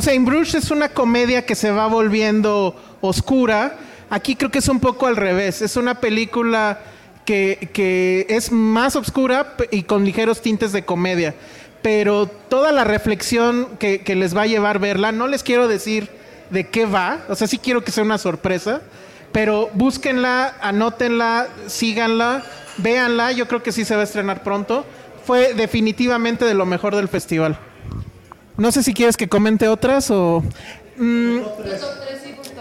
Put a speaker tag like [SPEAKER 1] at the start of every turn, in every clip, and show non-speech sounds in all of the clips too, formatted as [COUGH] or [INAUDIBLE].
[SPEAKER 1] O sea, In Bruges es una comedia que se va volviendo oscura. Aquí creo que es un poco al revés. Es una película que, es más oscura y con ligeros tintes de comedia. Pero toda la reflexión que, que les va a llevar verla, no les quiero decir de qué va. O sea, sí quiero que sea una sorpresa. Pero búsquenla, anótenla, síganla, véanla. Yo creo que sí se va a estrenar pronto. Fue definitivamente de lo mejor del festival. No sé si quieres que comente otras o... Mm,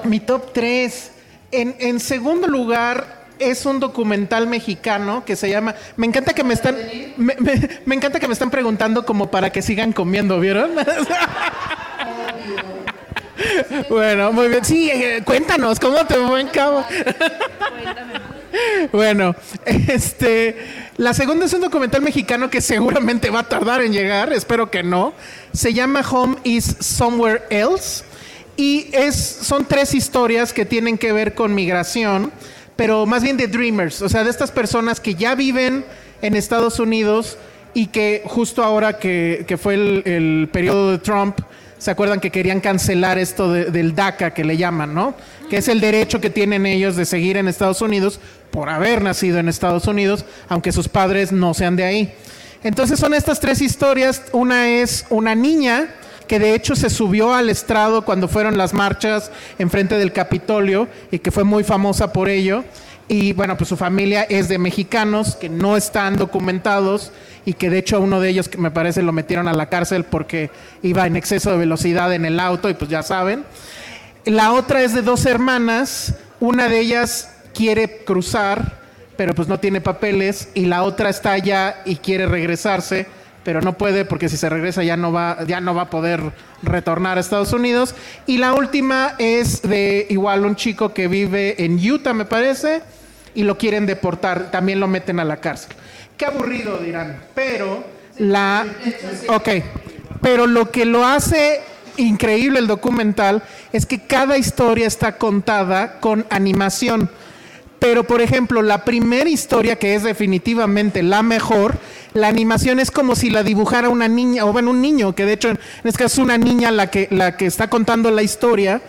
[SPEAKER 1] mi top 3. En, en segundo lugar es un documental mexicano que se llama... Me encanta que me están... Me, me- me encanta que me están preguntando como para que sigan comiendo, ¿vieron? [LAUGHS] bueno, muy bien. Sí, eh, cuéntanos, ¿cómo te fue en cabo? Bueno, este, la segunda es un documental mexicano que seguramente va a tardar en llegar, espero que no. Se llama Home is Somewhere Else y es, son tres historias que tienen que ver con migración, pero más bien de dreamers, o sea, de estas personas que ya viven en Estados Unidos y que justo ahora que, que fue el, el periodo de Trump, ¿Se acuerdan que querían cancelar esto de- del DACA que le llaman, no? Que es el derecho que tienen ellos de seguir en Estados Unidos por haber nacido en Estados Unidos, aunque sus padres no sean de ahí. Entonces son estas tres historias. Una es una niña que de hecho se subió al estrado cuando fueron las marchas enfrente del Capitolio y que fue muy famosa por ello. Y bueno, pues su familia es de mexicanos que no están documentados y que de hecho uno de ellos, que me parece, lo metieron a la cárcel porque iba en exceso de velocidad en el auto y pues ya saben. La otra es de dos hermanas, una de ellas quiere cruzar, pero pues no tiene papeles y la otra está allá y quiere regresarse, pero no puede porque si se regresa ya no va ya no va a poder retornar a Estados Unidos y la última es de igual un chico que vive en Utah, me parece, y lo quieren deportar, también lo meten a la cárcel. Qué aburrido dirán, pero la Ok, pero lo que lo hace increíble el documental es que cada historia está contada con animación. Pero, por ejemplo, la primera historia, que es definitivamente la mejor, la animación es como si la dibujara una niña, o bueno, un niño, que de hecho en este caso es una niña la que, la que está contando la historia.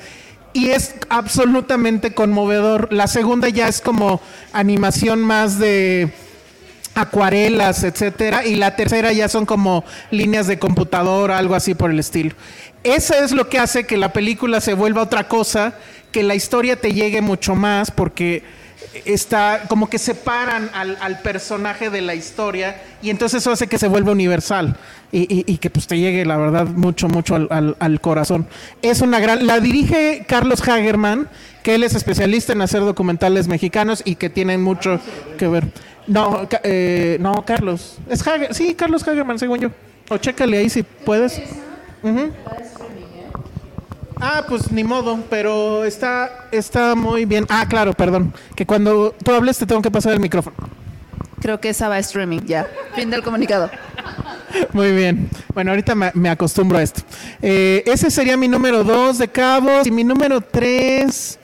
[SPEAKER 1] Y es absolutamente conmovedor. La segunda ya es como animación más de acuarelas, etcétera, y la tercera ya son como líneas de computadora, algo así por el estilo. Eso es lo que hace que la película se vuelva otra cosa, que la historia te llegue mucho más, porque está como que separan al, al personaje de la historia y entonces eso hace que se vuelva universal y, que pues te llegue la verdad mucho mucho al, al- al corazón es una gran la dirige Carlos Hagerman que él es especialista en hacer documentales mexicanos y que tienen mucho que ver no eh, no Carlos es Hager, sí Carlos Hagerman según yo o chécale ahí si puedes. Ah, pues ni modo, pero está, está muy bien. Ah, claro, perdón. Que cuando tú hables te tengo que pasar el micrófono.
[SPEAKER 2] Creo que esa va a streaming, ya. Fin del comunicado. [LAUGHS]
[SPEAKER 1] Muy bien. Bueno, ahorita me, me acostumbro a esto. Eh, ese sería mi número dos de Cabos. Y mi número tres,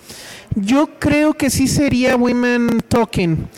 [SPEAKER 1] yo creo que sí sería Women Talking.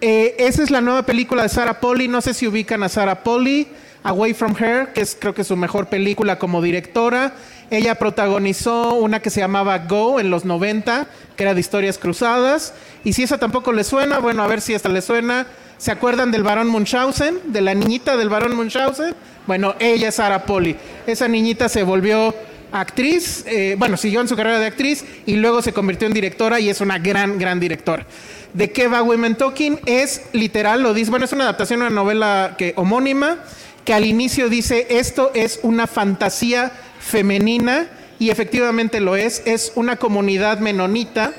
[SPEAKER 1] Eh, esa es la nueva película de Sarah Polly. No sé si ubican a Sarah Polly. Away from Her, que es creo que su mejor película como directora. Ella protagonizó una que se llamaba Go en los 90, que era de historias cruzadas. Y si esa tampoco le suena, bueno, a ver si esta le suena. ¿Se acuerdan del varón Munchausen? De la niñita del varón Munchausen. Bueno, ella es Sarah Polly. Esa niñita se volvió actriz, eh, bueno, siguió en su carrera de actriz y luego se convirtió en directora y es una gran, gran directora. ¿De qué va Women Talking? Es literal, lo dice, bueno, es una adaptación de una novela que, homónima que al inicio dice, esto es una fantasía femenina y efectivamente lo es, es una comunidad menonita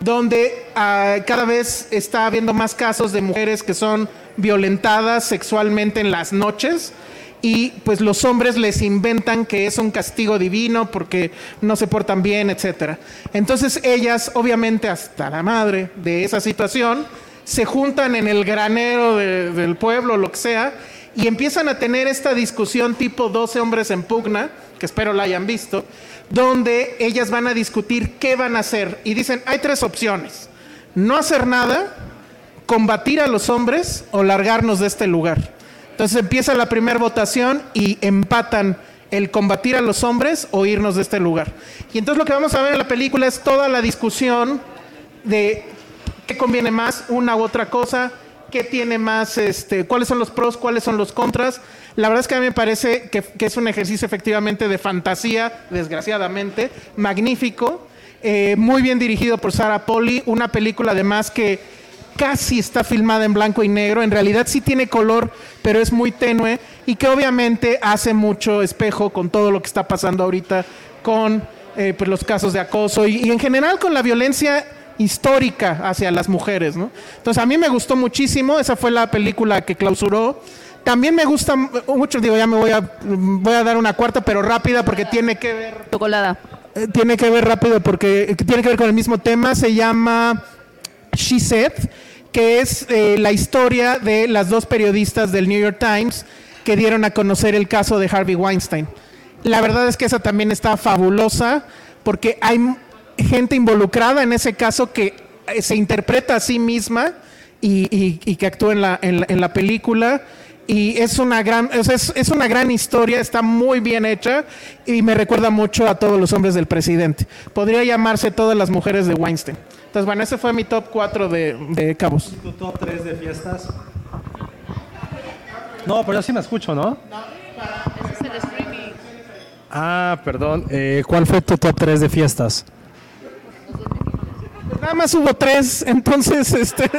[SPEAKER 1] donde ah, cada vez está habiendo más casos de mujeres que son violentadas sexualmente en las noches y pues los hombres les inventan que es un castigo divino porque no se portan bien, etcétera. Entonces ellas, obviamente hasta la madre de esa situación, se juntan en el granero del pueblo, lo que sea, y empiezan a tener esta discusión tipo 12 hombres en pugna, que espero la hayan visto, donde ellas van a discutir qué van a hacer. Y dicen, hay tres opciones. No hacer nada, combatir a los hombres o largarnos de este lugar. Entonces empieza la primera votación y empatan el combatir a los hombres o irnos de este lugar. Y entonces lo que vamos a ver en la película es toda la discusión de qué conviene más, una u otra cosa, qué tiene más, este, cuáles son los pros, cuáles son los contras. La verdad es que a mí me parece que, es un ejercicio efectivamente de fantasía, desgraciadamente, magnífico, eh, muy bien dirigido por Sarah Polly, una película además que casi está filmada en blanco y negro, en realidad sí tiene color, pero es muy tenue y que obviamente hace mucho espejo con todo lo que está pasando ahorita con eh, pues, los casos de acoso y, en general con la violencia histórica hacia las mujeres. ¿no? Entonces a mí me gustó muchísimo, esa fue la película que clausuró. También me gusta mucho, digo, ya me voy a, voy a dar una cuarta, pero rápida porque tiene que ver...
[SPEAKER 2] Chocolada.
[SPEAKER 1] Eh, tiene que ver rápido porque tiene que ver con el mismo tema, se llama She Said que es eh, la historia de las dos periodistas del New York Times que dieron a conocer el caso de Harvey Weinstein. La verdad es que esa también está fabulosa porque hay gente involucrada en ese caso que eh, se interpreta a sí misma y, que actúa en la, película. Y es una, gran, es una gran historia, está muy bien hecha y me recuerda mucho a todos los hombres del presidente. Podría llamarse Todas las mujeres de Weinstein. Entonces, bueno, ese fue mi top 4 de, de cabos.
[SPEAKER 3] ¿Tu top 3 de fiestas? No, pero yo sí me escucho, ¿no? No, es el streaming. Ah, perdón. Eh, ¿Cuál fue tu top 3 de fiestas?
[SPEAKER 1] Pues nada más hubo tres, entonces, este...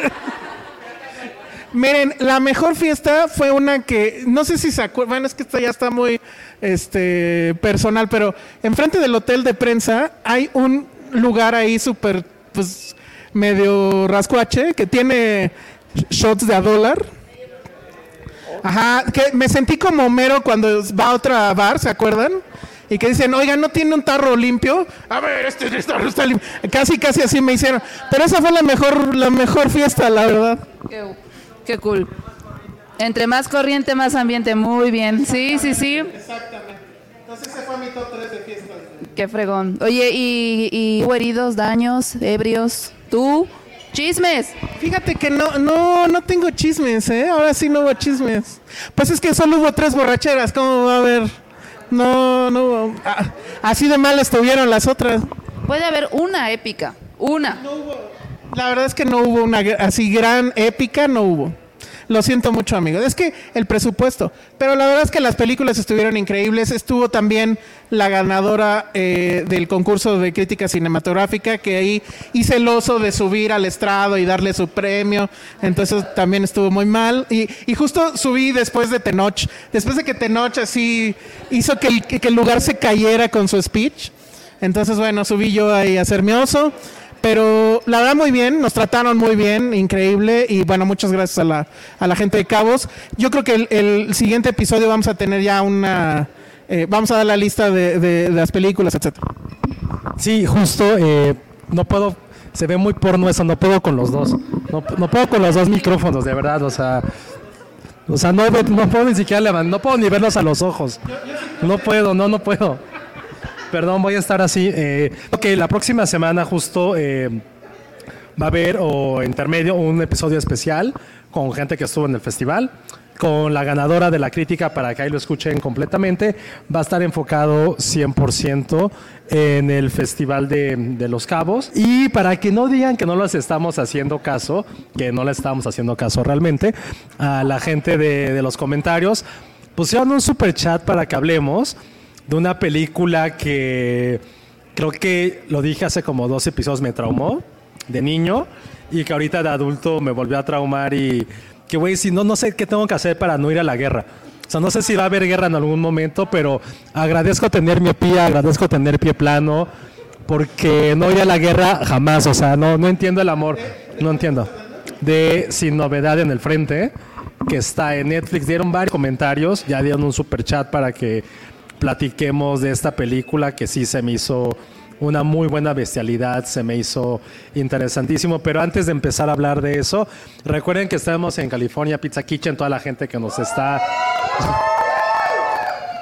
[SPEAKER 1] Miren, la mejor fiesta fue una que, no sé si se acuerdan, bueno, es que esta ya está muy este, personal, pero enfrente del hotel de prensa hay un lugar ahí súper pues medio rascuache, que tiene shots de a dólar. Ajá, que me sentí como mero cuando va a otra bar, ¿se acuerdan? Y que dicen, oiga, ¿no tiene un tarro limpio? A ver, este, [LAUGHS] tarro está limpio. Casi, casi así me hicieron. Pero esa fue la mejor, la mejor fiesta, la verdad.
[SPEAKER 2] Qué, qué cool. Entre más corriente, más ambiente. Muy bien. Sí, sí, sí. Exactamente. Entonces ese fue mi top 3 de fiestas. Qué fregón. Oye, ¿y, y hubo heridos, daños, ebrios? ¿Tú? ¿Chismes?
[SPEAKER 1] Fíjate que no, no, no tengo chismes, ¿eh? Ahora sí no hubo chismes. Pues es que solo hubo tres borracheras, ¿cómo va a haber? No, no hubo. Ah, así de mal estuvieron las otras.
[SPEAKER 2] Puede haber una épica, una.
[SPEAKER 1] No hubo. La verdad es que no hubo una así gran épica, no hubo. Lo siento mucho, amigos. Es que el presupuesto. Pero la verdad es que las películas estuvieron increíbles. Estuvo también la ganadora eh, del concurso de crítica cinematográfica, que ahí hice el oso de subir al estrado y darle su premio. Entonces también estuvo muy mal. Y, justo subí después de Tenoch. Después de que Tenoch así hizo que el, que el lugar se cayera con su speech. Entonces, bueno, subí yo ahí a ser mi oso. Pero la verdad muy bien, nos trataron muy bien, increíble y bueno, muchas gracias a la, a la gente de Cabos. Yo creo que el, siguiente episodio vamos a tener ya una, eh, vamos a dar la lista de, las películas, etcétera.
[SPEAKER 3] Sí, justo, eh, no puedo, se ve muy porno eso, no puedo con los dos, no, no puedo con los dos micrófonos, de verdad, o sea, o sea, no, no puedo ni siquiera levantar, no puedo ni verlos a los ojos, no puedo, no, no puedo. Perdón, voy a estar así. Eh, ok, la próxima semana justo eh, va a haber o intermedio un episodio especial con gente que estuvo en el festival. con la ganadora de la crítica para que ahí lo escuchen completamente. Va a estar enfocado 100% en el Festival de, Los Cabos. Y para que no digan que no les estamos haciendo caso, que no les estamos haciendo caso realmente, a la gente de, de los comentarios, pusieron un super chat para que hablemos de una película que creo que lo dije hace como dos episodios, me traumó de niño y que ahorita de adulto me volvió a traumar y que, güey, si no, no sé qué tengo que hacer para no ir a la guerra. O sea, no sé si va a haber guerra en algún momento, pero agradezco tener miopía, agradezco tener pie plano, porque no ir a la guerra jamás. O sea, no, no entiendo el amor, no entiendo. De Sin Novedad en el Frente, que está en Netflix, dieron varios comentarios, ya dieron un super chat para que platiquemos de esta película que sí se me hizo una muy buena bestialidad, se me hizo interesantísimo. Pero antes de empezar a hablar de eso, recuerden que estamos en California Pizza Kitchen, toda la gente que nos está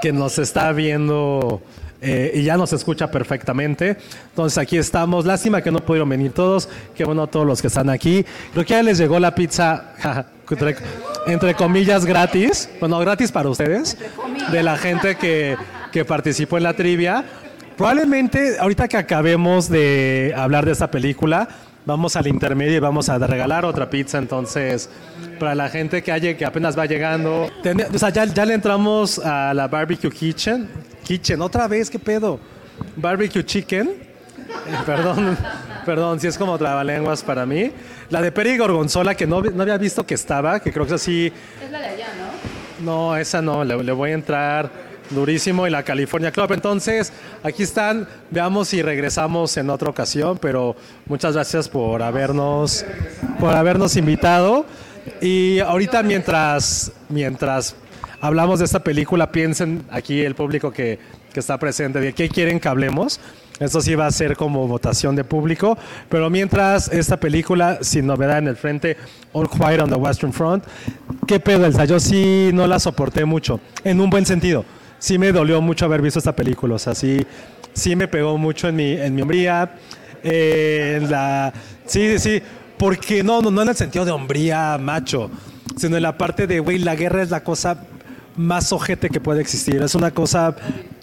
[SPEAKER 3] que nos está viendo eh, y ya nos escucha perfectamente. Entonces aquí estamos. Lástima que no pudieron venir todos. Qué bueno todos los que están aquí. Creo que ya les llegó la pizza, [LAUGHS] entre, entre, comillas, gratis. Bueno, gratis para ustedes. De la gente que, que participó en la trivia. Probablemente ahorita que acabemos de hablar de esta película, vamos al intermedio y vamos a regalar otra pizza. Entonces, para la gente que, haya, que apenas va llegando, o sea, ya, ya, le entramos a la Barbecue Kitchen. Kitchen, otra vez, ¿qué pedo? Barbecue Chicken. Eh, [LAUGHS] perdón, perdón, si es como trabalenguas para mí. La de Peri Gorgonzola, que no, no, había visto que estaba, que creo que así.
[SPEAKER 2] Es la de allá, ¿no?
[SPEAKER 3] No, esa no, le, le voy a entrar durísimo y la California Club. Entonces, aquí están, veamos si regresamos en otra ocasión, pero muchas gracias por habernos, por habernos invitado. Y ahorita mientras, mientras hablamos de esta película, piensen aquí el público que, que está presente, de qué quieren que hablemos. Esto sí va a ser como votación de público, pero mientras esta película, sin novedad en el frente, All Quiet on the Western Front, ¿qué pedo, Elsa? Yo sí no la soporté mucho, en un buen sentido sí me dolió mucho haber visto esta película. O sea, sí, sí me pegó mucho en mi, en mi hombría. Eh, en la, sí, sí, porque no, no, no en el sentido de hombría macho, sino en la parte de, güey, la guerra es la cosa más ojete que puede existir. Es una cosa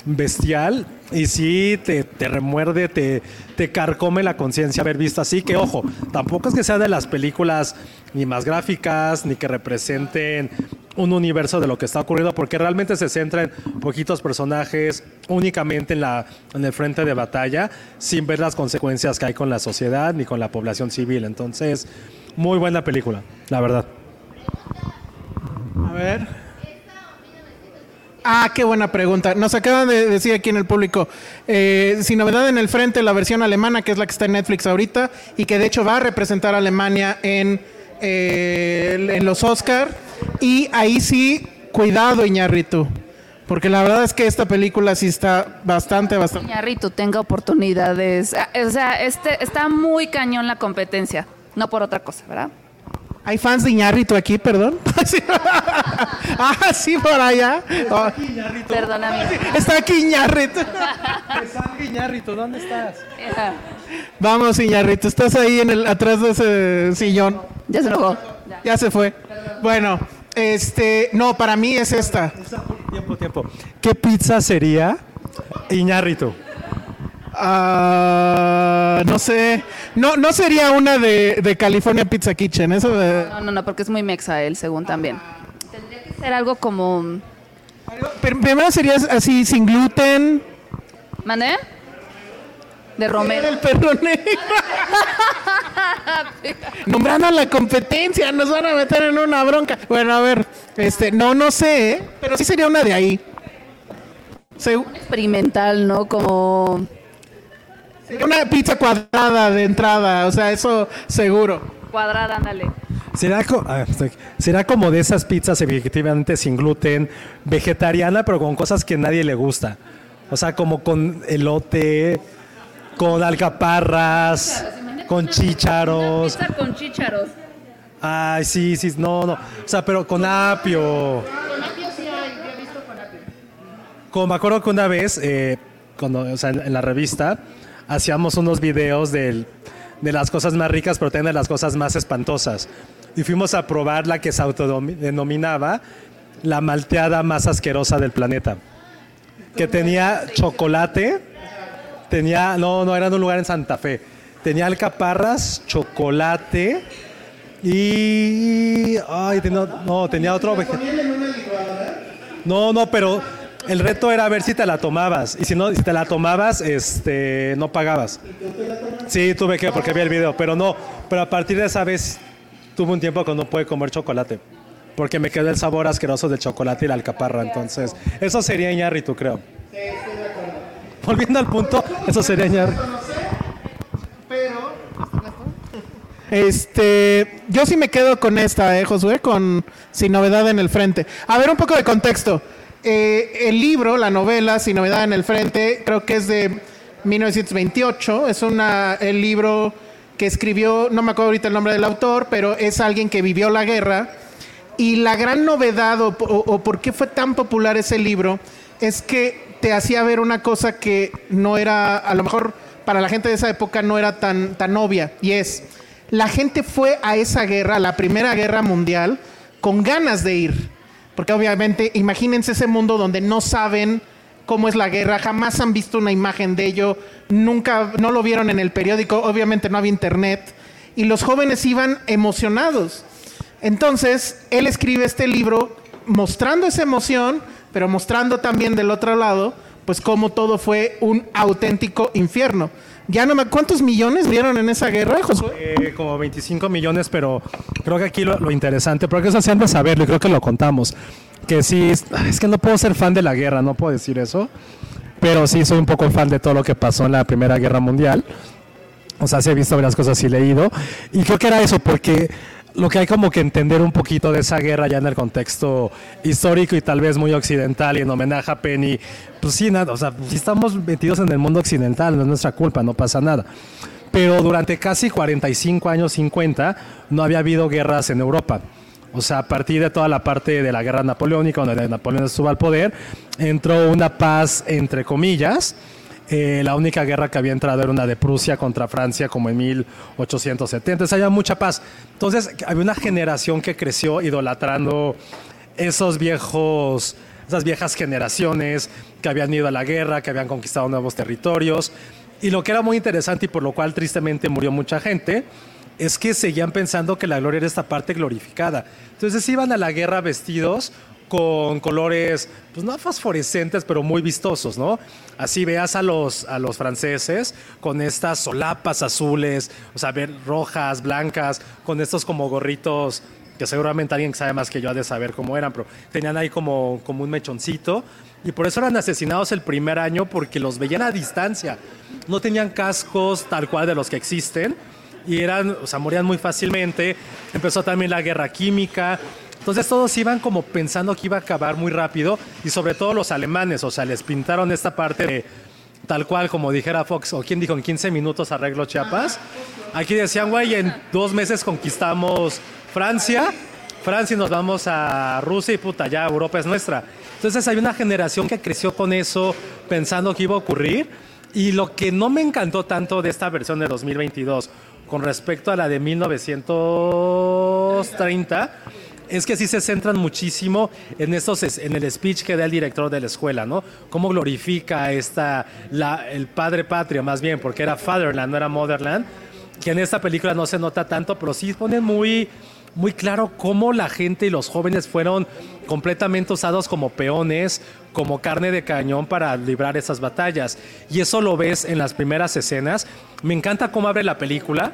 [SPEAKER 3] bestial y sí te, te remuerde, te, te carcome la conciencia haber visto así. Que ojo, tampoco es que sea de las películas ni más gráficas, ni que representen un universo de lo que está ocurriendo, porque realmente se centra en poquitos personajes, únicamente en, la, en el frente de batalla, sin ver las consecuencias que hay con la sociedad ni con la población civil. Entonces, muy buena película, la verdad.
[SPEAKER 1] A ver. Ah, qué buena pregunta. Nos acaban de decir aquí en el público, eh, sin novedad en el frente, la versión alemana, que es la que está en Netflix ahorita, y que de hecho va a representar a Alemania en, eh, en los Oscar. Y ahí sí, cuidado, Iñarritu. Porque la verdad es que esta película sí está bastante, bastante.
[SPEAKER 2] Iñarritu tenga oportunidades. Ah, o sea, este, está muy cañón la competencia. No por otra cosa, ¿verdad?
[SPEAKER 1] ¿Hay fans de Iñarritu aquí, perdón? [LAUGHS] ah, sí, por allá.
[SPEAKER 3] Está aquí Iñarritu.
[SPEAKER 2] Perdóname.
[SPEAKER 1] Está aquí Iñarritu. [LAUGHS]
[SPEAKER 3] Iñarritu, ¿dónde estás?
[SPEAKER 1] Vamos, Iñarritu, estás ahí en el, atrás de ese sillón.
[SPEAKER 2] Ya se enojó.
[SPEAKER 1] Ya se fue. Bueno, este, no, para mí es esta.
[SPEAKER 3] Tiempo, tiempo. ¿Qué pizza sería Iñarritu?
[SPEAKER 1] Ah, no sé. No, no sería una de, de California Pizza Kitchen. Eso de...
[SPEAKER 2] No, no, no, porque es muy mexa él, según también. Tendría que ser algo como.
[SPEAKER 1] Primero sería así, sin gluten.
[SPEAKER 2] ¿Mandé? De Romero.
[SPEAKER 1] El perro negro. [LAUGHS] Nombrando a la competencia, nos van a meter en una bronca. Bueno, a ver, este, no, no sé, ¿eh? pero sí sería una de ahí.
[SPEAKER 2] Experimental, ¿no? Como.
[SPEAKER 1] Una pizza cuadrada de entrada, o sea, eso seguro.
[SPEAKER 2] Cuadrada, ándale.
[SPEAKER 3] ¿Será, ah, será como de esas pizzas efectivamente sin gluten, vegetariana, pero con cosas que a nadie le gusta. O sea, como con elote, con alcaparras, con chícharos.
[SPEAKER 2] Pizza con chícharos.
[SPEAKER 3] Ay, sí, sí, no, no. O sea, pero con apio.
[SPEAKER 2] Con apio sí hay, yo he visto con apio.
[SPEAKER 3] Como me acuerdo que una vez, eh, cuando, o sea, en, en la revista, hacíamos unos videos del, de las cosas más ricas, pero también de las cosas más espantosas. y fuimos a probar la que se autodenominaba la malteada más asquerosa del planeta. Que tenía chocolate, tenía, no, no, era en un lugar en Santa Fe. Tenía alcaparras, chocolate y... Ay, no, tenía otro No, no, pero el reto era ver si te la tomabas. Y si no, si te la tomabas, este, no pagabas. Sí, tuve que, porque vi el video, pero no. Pero a partir de esa vez tuve un tiempo que no pude comer chocolate. Porque me quedó el sabor asqueroso del chocolate y la alcaparra. Entonces, eso sería tú creo. Sí, estoy de acuerdo. Volviendo al punto, eso sería Iñarri.
[SPEAKER 1] Pero. Este, yo sí me quedo con esta, eh, Josué, con Sin Novedad en el Frente. A ver, un poco de contexto. Eh, el libro, la novela, Sin Novedad en el Frente, creo que es de 1928. Es una, el libro que escribió, no me acuerdo ahorita el nombre del autor, pero es alguien que vivió la guerra. Y la gran novedad, o, por qué fue tan popular ese libro, es que te hacía ver una cosa que no era, a lo mejor para la gente de esa época no era tan, tan obvia. Y es, la gente fue a esa guerra, a la Primera Guerra Mundial, con ganas de ir. Porque obviamente, imagínense ese mundo donde no saben cómo es la guerra, jamás han visto una imagen de ello, nunca, no lo vieron en el periódico, obviamente no había internet, y los jóvenes iban emocionados. Entonces, él escribe este libro mostrando esa emoción, pero mostrando también del otro lado, pues cómo todo fue un auténtico infierno. Ya no me, ¿Cuántos millones vieron en esa guerra, Josué?
[SPEAKER 3] Eh, como 25 millones, pero creo que aquí lo, interesante, porque eso han de saberlo y creo que lo contamos que sí, es que no puedo ser fan de la guerra, no puedo decir eso, pero sí soy un poco fan de todo lo que pasó en la Primera Guerra Mundial. O sea, sí he visto varias cosas y leído. Y creo que era eso, porque lo que hay como que entender un poquito de esa guerra ya en el contexto histórico y tal vez muy occidental y en homenaje a Penny, pues sí, nada, o sea, si estamos metidos en el mundo occidental, no es nuestra culpa, no pasa nada. Pero durante casi 45 años, 50, no había habido guerras en Europa. O sea, a partir de toda la parte de la guerra napoleónica, donde Napoleón estuvo al poder, entró una paz entre comillas. Eh, la única guerra que había entrado era una de Prusia contra Francia, como en 1870. Entonces había mucha paz. Entonces había una generación que creció idolatrando esos viejos, esas viejas generaciones que habían ido a la guerra, que habían conquistado nuevos territorios. Y lo que era muy interesante y por lo cual tristemente murió mucha gente es que seguían pensando que la gloria era esta parte glorificada. Entonces iban a la guerra vestidos con colores, pues no fosforescentes, pero muy vistosos, ¿no? Así veas a los, a los franceses con estas solapas azules, o sea, ver rojas, blancas, con estos como gorritos que seguramente alguien sabe más que yo ha de saber cómo eran, pero tenían ahí como, como un mechoncito. Y por eso eran asesinados el primer año porque los veían a distancia. No tenían cascos tal cual de los que existen y eran, o sea, morían muy fácilmente. Empezó también la guerra química. Entonces todos iban como pensando que iba a acabar muy rápido y sobre todo los alemanes, o sea, les pintaron esta parte de tal cual como dijera Fox, o quien dijo en 15 minutos arreglo Chiapas. Aquí decían, güey, en dos meses conquistamos Francia, Francia y nos vamos a Rusia y puta, ya Europa es nuestra. Entonces hay una generación que creció con eso, pensando que iba a ocurrir. Y lo que no me encantó tanto de esta versión de 2022 con respecto a la de 1930 es que sí se centran muchísimo en estos en el speech que da el director de la escuela, ¿no? Cómo glorifica esta la, el padre patria más bien, porque era fatherland, no era motherland, que en esta película no se nota tanto, pero sí ponen muy muy claro cómo la gente y los jóvenes fueron completamente usados como peones, como carne de cañón para librar esas batallas. Y eso lo ves en las primeras escenas. Me encanta cómo abre la película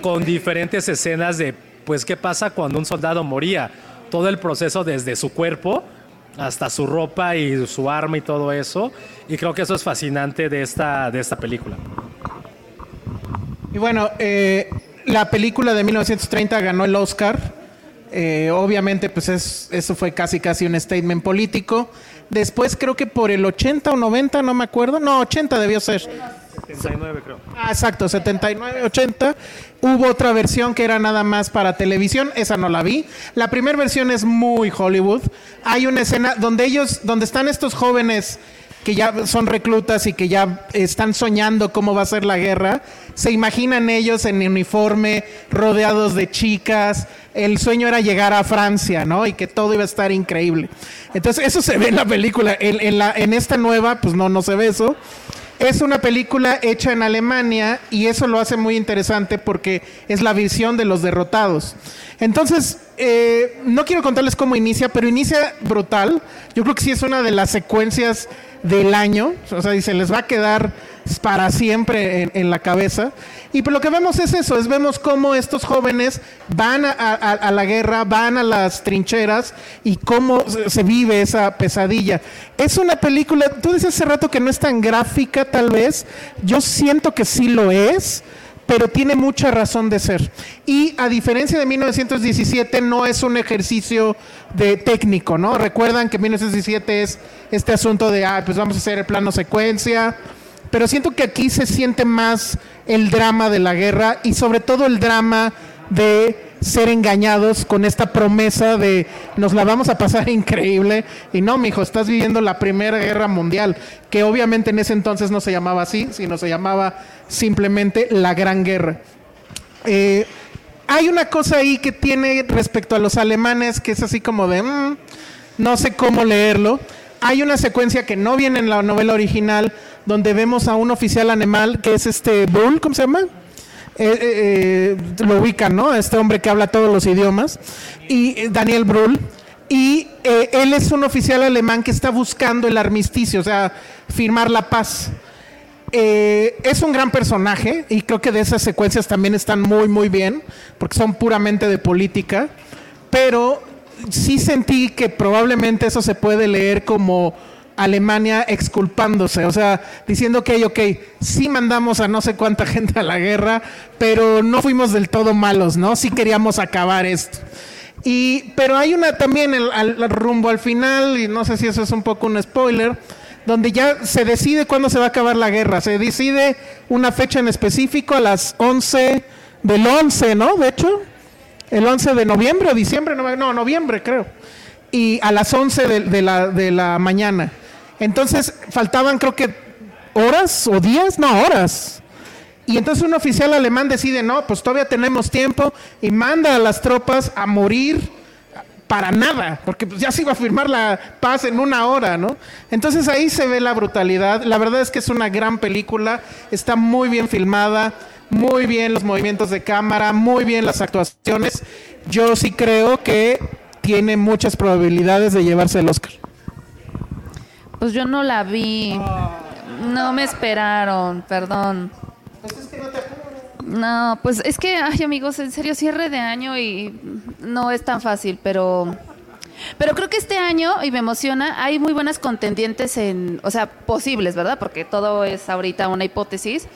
[SPEAKER 3] con diferentes escenas de, pues, qué pasa cuando un soldado moría. Todo el proceso desde su cuerpo hasta su ropa y su arma y todo eso. Y creo que eso es fascinante de esta, de esta película.
[SPEAKER 1] Y bueno, eh, la película de 1930 ganó el Oscar. Eh, obviamente, pues es, eso fue casi casi un statement político. Después creo que por el 80 o 90, no me acuerdo. No, 80 debió ser.
[SPEAKER 3] 79 creo.
[SPEAKER 1] Ah, exacto, 79, 80. Hubo otra versión que era nada más para televisión, esa no la vi. La primera versión es muy Hollywood. Hay una escena donde ellos, donde están estos jóvenes que ya son reclutas y que ya están soñando cómo va a ser la guerra, se imaginan ellos en uniforme, rodeados de chicas. El sueño era llegar a Francia, ¿no? Y que todo iba a estar increíble. Entonces, eso se ve en la película. En, esta nueva, pues no, no se ve eso. Es una película hecha en Alemania y eso lo hace muy interesante porque es la visión de los derrotados. Entonces, eh, no quiero contarles cómo inicia, pero inicia brutal. Yo creo que sí es una de las secuencias del año. O sea, y se les va a quedar para siempre en, la cabeza. Y pues lo que vemos es eso, es vemos cómo estos jóvenes van a, la guerra, van a las trincheras y cómo se, vive esa pesadilla. Es una película, tú dices hace rato que no es tan gráfica tal vez, yo siento que sí lo es pero tiene mucha razón de ser. Y a diferencia de 1917, no es un ejercicio de técnico, ¿no? Recuerdan que 1917 es este asunto de, ah, pues vamos a hacer el plano secuencia, pero siento que aquí se siente más el drama de la guerra y sobre todo el drama de ser engañados con esta promesa de nos la vamos a pasar [LAUGHS] increíble y no, mijo, estás viviendo la Primera Guerra Mundial, que obviamente en ese entonces no se llamaba así, sino se llamaba simplemente la Gran Guerra. Eh, hay una cosa ahí que tiene respecto a los alemanes que es así como de mm, no sé cómo leerlo. Hay una secuencia que no viene en la novela original, donde vemos a un oficial animal que es este Bull, ¿cómo se llama? Eh, eh, eh, lo ubican, ¿no? Este hombre que habla todos los idiomas, y Daniel Brühl. Y él es un oficial alemán que está buscando el armisticio, o sea, firmar la paz. es un gran personaje y creo que de esas secuencias también están muy, muy bien, porque son puramente de política, pero sí sentí que probablemente eso se puede leer como Alemania exculpándose, o sea, diciendo que, ok, sí mandamos a no sé cuánta [LAUGHS] gente a la guerra, pero no fuimos del todo malos, ¿no? Sí queríamos acabar esto. Y, pero hay una también el, rumbo al final, y no sé si eso es un poco un spoiler, donde ya se decide cuándo se va a acabar la guerra. Se decide una fecha en específico a las 11 del 11, ¿no? De hecho, el 11 de noviembre o diciembre, no, no noviembre creo. Y a las 11 de, la, de la mañana. Entonces faltaban creo que horas o días, no, horas. Y entonces un oficial alemán decide, no, pues todavía tenemos tiempo y manda a las tropas a morir para nada, porque pues ya se iba a firmar la paz en una hora, ¿no? Entonces ahí se ve la brutalidad. La verdad es que es una gran película, está muy bien filmada, muy bien los movimientos de cámara, muy bien las actuaciones. Yo sí creo que tiene muchas probabilidades de llevarse el Oscar.
[SPEAKER 2] Pues yo no la vi. No me esperaron, perdón. no pues es que, ay amigos, en serio, cierre de año y no es tan fácil, pero... Pero creo que este año, y me emociona, hay muy buenas contendientes en, o sea, posibles, ¿verdad? Porque todo es ahorita una hipótesis.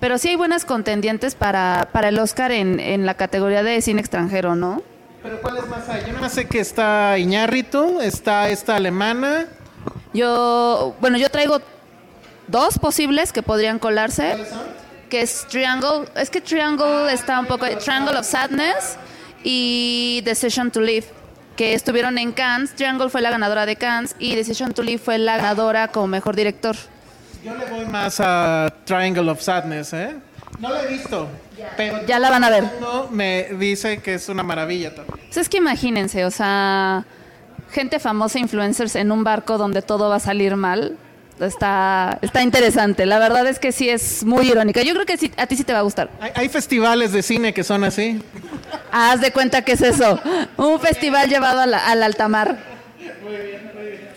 [SPEAKER 2] Pero sí hay buenas contendientes para, para el Oscar en, en la categoría de cine extranjero, ¿no?
[SPEAKER 1] Pero ¿cuáles más hay? Yo no sé que está Iñárritu, está esta alemana,
[SPEAKER 2] yo, bueno, yo traigo dos posibles que podrían colarse. Que es Triangle. Es que Triangle está un poco. Triangle of Sadness y Decision to Live. Que estuvieron en Cannes. Triangle fue la ganadora de Cannes y Decision to Live fue la ganadora como mejor director.
[SPEAKER 1] Yo le voy más a Triangle of Sadness, ¿eh? No la he visto, pero
[SPEAKER 2] ya la van a ver.
[SPEAKER 1] Me dice que es una maravilla también.
[SPEAKER 2] Pues es que imagínense, o sea, gente famosa, influencers en un barco donde todo va a salir mal. Está, está interesante. La verdad es que sí es muy irónica. Yo creo que sí, a ti sí te va a gustar.
[SPEAKER 1] Hay, festivales de cine que son así.
[SPEAKER 2] Haz de cuenta que es eso. Un festival llevado al alta mar.
[SPEAKER 1] Muy bien, muy bien.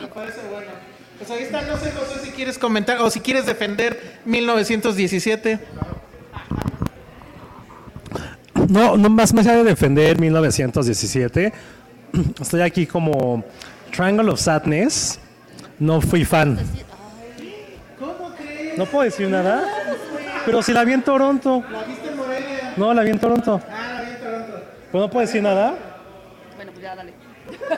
[SPEAKER 1] Me parece bueno. Pues ahí está, no sé, José, si quieres comentar o si quieres defender 1917.
[SPEAKER 3] No, no más, más allá de defender 1917, [CLEARS THROAT] estoy aquí como Triangle of Sadness. No fui fan. No puedo decir nada. Pero si la vi en Toronto. No, la vi en Toronto. Ah, la vi en Toronto. Pues no puedo decir nada. Bueno, pues ya dale.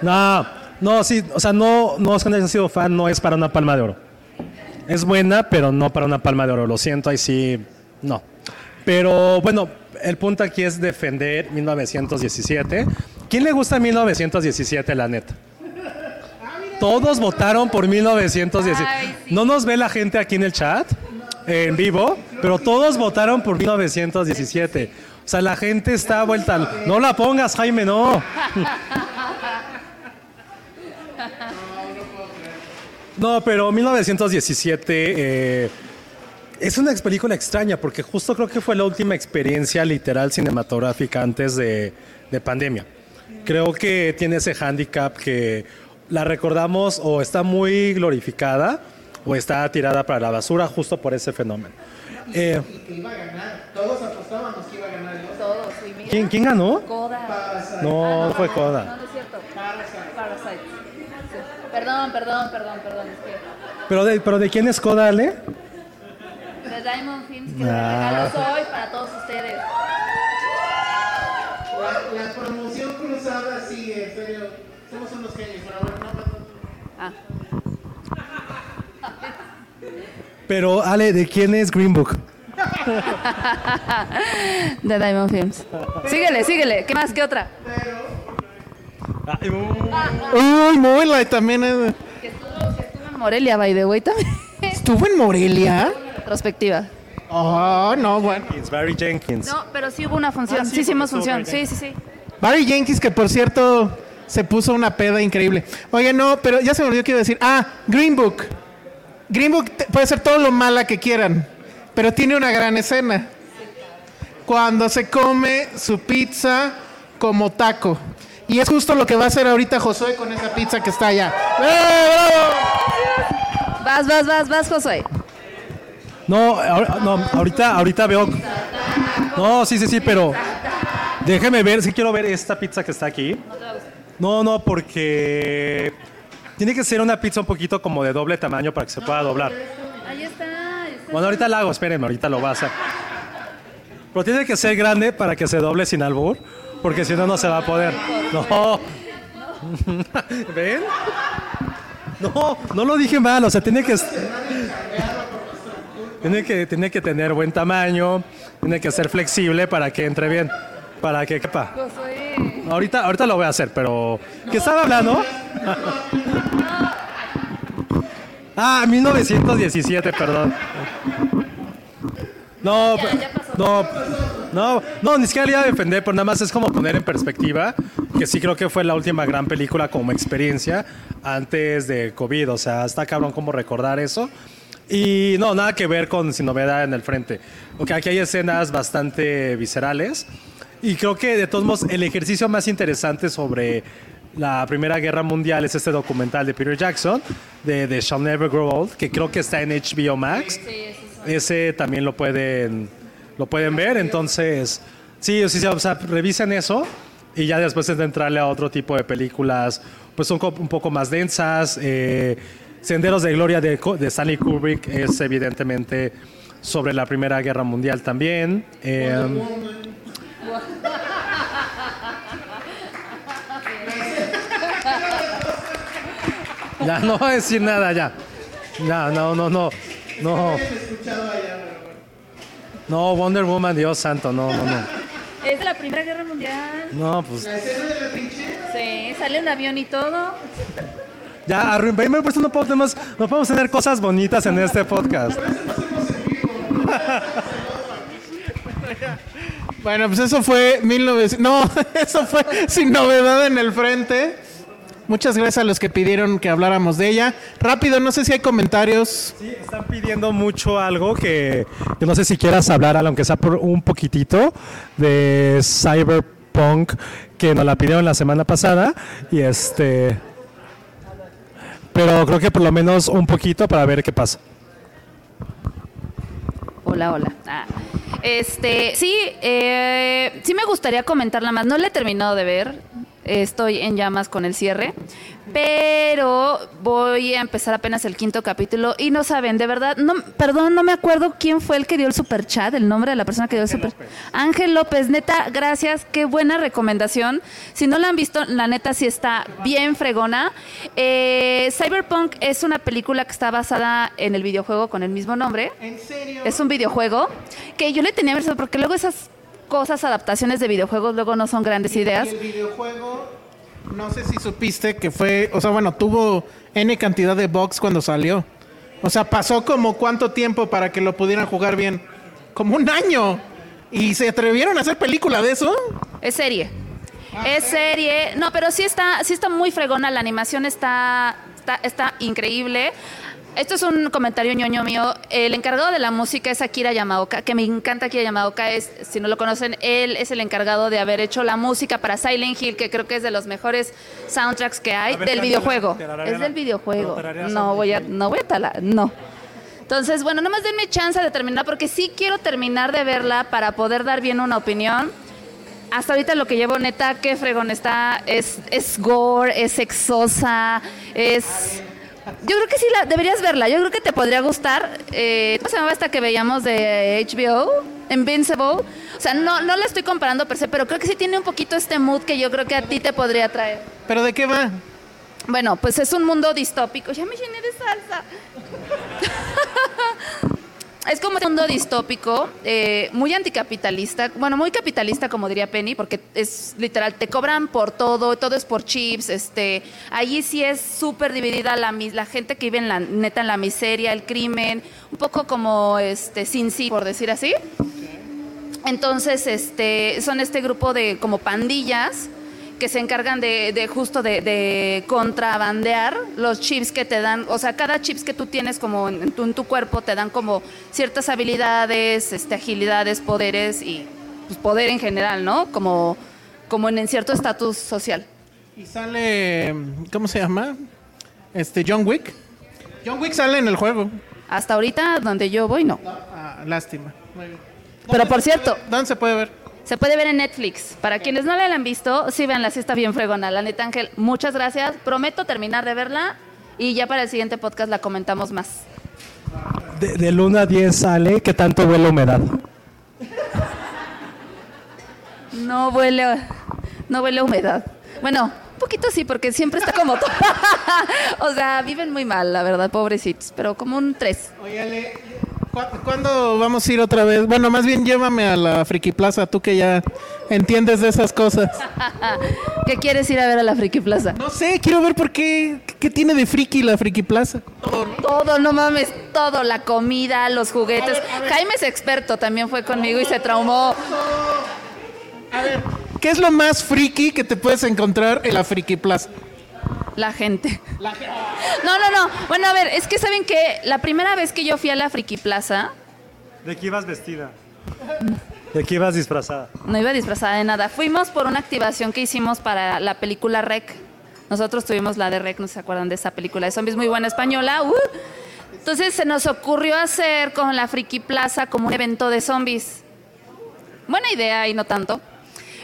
[SPEAKER 3] No, no, sí, o sea, no, no es que no haya sido fan, no es para una palma de oro. Es buena, pero no para una palma de oro. Lo siento, ahí sí, no. Pero bueno, el punto aquí es defender 1917. ¿Quién le gusta 1917, la neta? Todos votaron por 1917.
[SPEAKER 2] Ay, sí.
[SPEAKER 3] No nos ve la gente aquí en el chat, en vivo, pero todos votaron por 1917. O sea, la gente está vuelta. No la pongas, Jaime, no. No, pero 1917 eh, es una película extraña porque justo creo que fue la última experiencia literal cinematográfica antes de, de pandemia. Creo que tiene ese hándicap que la recordamos o está muy glorificada o está tirada para la basura justo por ese fenómeno. Eh,
[SPEAKER 1] Todos apostábamos que iba a ganar.
[SPEAKER 2] Todos, sí, mira.
[SPEAKER 3] ¿quién, quién ganó?
[SPEAKER 2] Coda.
[SPEAKER 3] No, fue
[SPEAKER 2] No,
[SPEAKER 3] Coda.
[SPEAKER 2] no es cierto. Parasite. Sí. Perdón, perdón, perdón, perdón. Es que
[SPEAKER 3] ¿Pero de, pero de quién es Coda, Ale?
[SPEAKER 2] de Diamond Films que
[SPEAKER 3] Ah.
[SPEAKER 2] regalos hoy para todos ustedes.
[SPEAKER 1] La, la promoción cruzada, sí, en serio. Somos unos genios, pero no.
[SPEAKER 2] Ah,
[SPEAKER 3] Pero, Ale, ¿de quién es Green Book? [LAUGHS]
[SPEAKER 2] de Diamond Films. Síguele, síguele. ¿Qué más? ¿Qué otra?
[SPEAKER 3] Ay, uh.
[SPEAKER 1] Uy, Moonlight también. es-
[SPEAKER 2] Que estuvo, que estuvo en Morelia, by the way, también.
[SPEAKER 1] ¿Estuvo en Morelia? [LAUGHS]
[SPEAKER 2] Retrospectiva.
[SPEAKER 1] Oh, no, bueno.
[SPEAKER 3] Jenkins, Barry Jenkins.
[SPEAKER 2] No, pero sí hubo una función.
[SPEAKER 3] Ah, sí,
[SPEAKER 2] sí, hicimos función. Sí, sí, sí.
[SPEAKER 1] Barry Jenkins, que por cierto se puso una peda increíble. Oye, no, pero ya se me olvidó que iba a decir. Ah, Green Book. Green Book puede ser todo lo mala que quieran, pero tiene una gran escena. Cuando se come su pizza como taco. Y es justo lo que va a hacer ahorita Josué con esa pizza que está allá. ¡Eh, bravo!
[SPEAKER 2] Vas, vas, vas, vas, Josué.
[SPEAKER 3] No, ahor- no, ahorita, ahorita veo. No, sí, sí, sí, pero déjeme ver, sí quiero ver esta pizza que está aquí. No, no, porque tiene que ser una pizza un poquito como de doble tamaño para que se pueda doblar.
[SPEAKER 2] Ahí está. ahí está.
[SPEAKER 3] Bueno, ahorita la hago, espérenme, ahorita lo va a hacer. Pero tiene que ser grande para que se doble sin albur, porque si no, no se va a poder. No. [LAUGHS] ¿Ven? No, no lo dije mal, o sea, tiene que... Tiene que, tiene que tener buen tamaño, tiene que ser flexible para que entre bien, para que quepa.
[SPEAKER 2] Josué.
[SPEAKER 3] Ahorita, ahorita lo voy a hacer, pero... ¿Qué estaba hablando? [LAUGHS] Ah, 1917, perdón. No,
[SPEAKER 2] Ya, ya pasó.
[SPEAKER 3] no, no, no, ni siquiera le iba a defender, pero nada más es como poner en perspectiva que sí creo que fue la última gran película como experiencia antes de COVID, o sea, está cabrón como recordar eso. Y no, nada que ver con Sin Novedad en el Frente. Porque aquí hay escenas bastante viscerales. Y creo que de todos modos el ejercicio más interesante sobre la Primera Guerra Mundial es este documental de Peter Jackson, de, de Shall Never Grow Old, que creo que está en HBO Max. Ese también lo pueden, lo pueden ver, entonces, sí, sí, sí, o sea, revisen eso y ya después es de entrarle a otro tipo de películas, pues son un poco más densas. eh, Senderos de Gloria de, de Stanley Kubrick es evidentemente sobre la Primera Guerra Mundial también. eh, ya no voy a decir nada ya. Ya, no, no, no. No. No, Wonder Woman, Dios santo, no, no, no.
[SPEAKER 2] Es de la Primera Guerra Mundial.
[SPEAKER 3] No, pues
[SPEAKER 2] Sí, sale un avión y todo.
[SPEAKER 3] ya, arruinarme, pues no podemos, no podemos tener cosas bonitas en este podcast. [LAUGHS]
[SPEAKER 1] Bueno, pues eso fue 1900. No, [LAUGHS] eso fue sin novedad en el frente. Muchas gracias a los que pidieron que habláramos de ella. Rápido, no sé si hay comentarios.
[SPEAKER 3] Sí, están pidiendo mucho algo que, que no sé si quieras hablar, aunque sea por un poquitito, de Cyberpunk, que nos la pidieron la semana pasada. Y este. Pero creo que por lo menos un poquito para ver qué pasa.
[SPEAKER 2] Hola, hola. Ah, Este, sí, eh, sí me gustaría comentarla más. No la he terminado de ver. Estoy en llamas con el cierre. Pero voy a empezar apenas el quinto capítulo. Y no saben, de verdad, no, perdón, no me acuerdo quién fue el que dio el super chat, el nombre de la persona que dio el super Ángel López, neta, gracias, qué buena recomendación. Si no la han visto, la neta sí está bien fregona. Eh, Cyberpunk es una película que está basada en el videojuego con el mismo nombre.
[SPEAKER 1] ¿En serio?
[SPEAKER 2] Es un videojuego que yo le tenía verso porque luego esas cosas, adaptaciones de videojuegos, luego no son grandes ideas.
[SPEAKER 1] Y el videojuego No sé si supiste que fue, o sea, bueno, tuvo N cantidad de bugs cuando salió. O sea, pasó como cuánto tiempo para que lo pudieran jugar bien. Como un año. ¿Y se atrevieron a hacer película de eso?
[SPEAKER 2] Es serie. Es serie. No, pero sí está, sí está muy fregona. La animación está, está, está increíble. Esto es un comentario ñoño mío. El encargado de la música es Akira Yamaoka, que me encanta Akira Yamaoka. Es, si no lo conocen, él es el encargado de haber hecho la música para Silent Hill, que creo que es de los mejores soundtracks que hay
[SPEAKER 3] ver,
[SPEAKER 2] del videojuego. Es del videojuego. No voy a, no voy a talar, no. Entonces, bueno, nomás denme chance de terminar, porque sí quiero terminar de verla para poder dar bien una opinión. Hasta ahorita lo que llevo, neta, qué fregón está. Es, es gore, es sexosa, es... Yo creo que sí, la, deberías verla. Yo creo que te podría gustar. Eh, ¿Cómo se llamaba esta que veíamos de HBO? Invincible. O sea, no, no la estoy comparando per se, pero creo que sí tiene un poquito este mood que yo creo que a ti te podría traer.
[SPEAKER 1] ¿Pero de qué va?
[SPEAKER 2] Bueno, pues es un mundo distópico. Ya me llené de salsa. Es como un mundo distópico, eh, muy anticapitalista, bueno, muy capitalista como diría Penny, porque es literal, te cobran por todo, todo es por chips, este, allí sí es súper dividida la, mis- la gente que vive en la neta en la miseria, el crimen, un poco como este Sin City, por decir así. Entonces, este, son este grupo de como pandillas que se encargan de, de justo de, de contrabandear los chips que te dan, o sea, cada chips que tú tienes como en tu, en tu cuerpo te dan como ciertas habilidades, este, agilidades, poderes y pues, poder en general, ¿no? Como, como en, en cierto estatus social.
[SPEAKER 1] Y sale, ¿cómo se llama? Este, John Wick. John Wick sale en el juego.
[SPEAKER 2] Hasta ahorita, donde yo voy, no.
[SPEAKER 1] Ah, lástima. Muy bien.
[SPEAKER 2] Pero por cierto,
[SPEAKER 1] ¿Dónde se puede ver?
[SPEAKER 2] Se puede ver en Netflix. Para quienes no la han visto, sí veanla, sí está bien fregona. La neta, Ángel, muchas gracias. Prometo terminar de verla y ya para el siguiente podcast la comentamos más.
[SPEAKER 3] De, del 1 a 10 sale, ¿qué tanto huele humedad?
[SPEAKER 2] No huele, no huele a humedad. Bueno, un poquito sí, porque siempre está como... [LAUGHS] [LAUGHS] o sea, viven muy mal, la verdad, pobrecitos, pero como un 3.
[SPEAKER 1] Oye, Ale, ¿cu- ¿cuándo vamos a ir otra vez? Bueno, más bien llévame a la Friki Plaza, tú que ya entiendes de esas cosas.
[SPEAKER 2] ¿Qué quieres ir a ver a la Friki Plaza?
[SPEAKER 1] No sé, quiero ver por qué, qué tiene de friki la Friki Plaza.
[SPEAKER 2] Todo, no mames, todo, la comida, los juguetes. Jaime es experto, también fue conmigo y se traumó.
[SPEAKER 1] A ver, ¿qué es lo más friki que te puedes encontrar en la Friki Plaza?
[SPEAKER 2] La gente. No, no, no. Bueno, a ver, es que saben que la primera vez que yo fui a la Friki Plaza,
[SPEAKER 3] ¿De qué ibas vestida? ¿De qué ibas disfrazada?
[SPEAKER 2] no iba disfrazada de nada. Fuimos por una activación que hicimos para la película Rec. Nosotros tuvimos la de Rec, no se acuerdan de esa película de zombies muy buena española. ¡uh! Entonces se nos ocurrió hacer con la Friki Plaza como un evento de zombies. Buena idea y no tanto.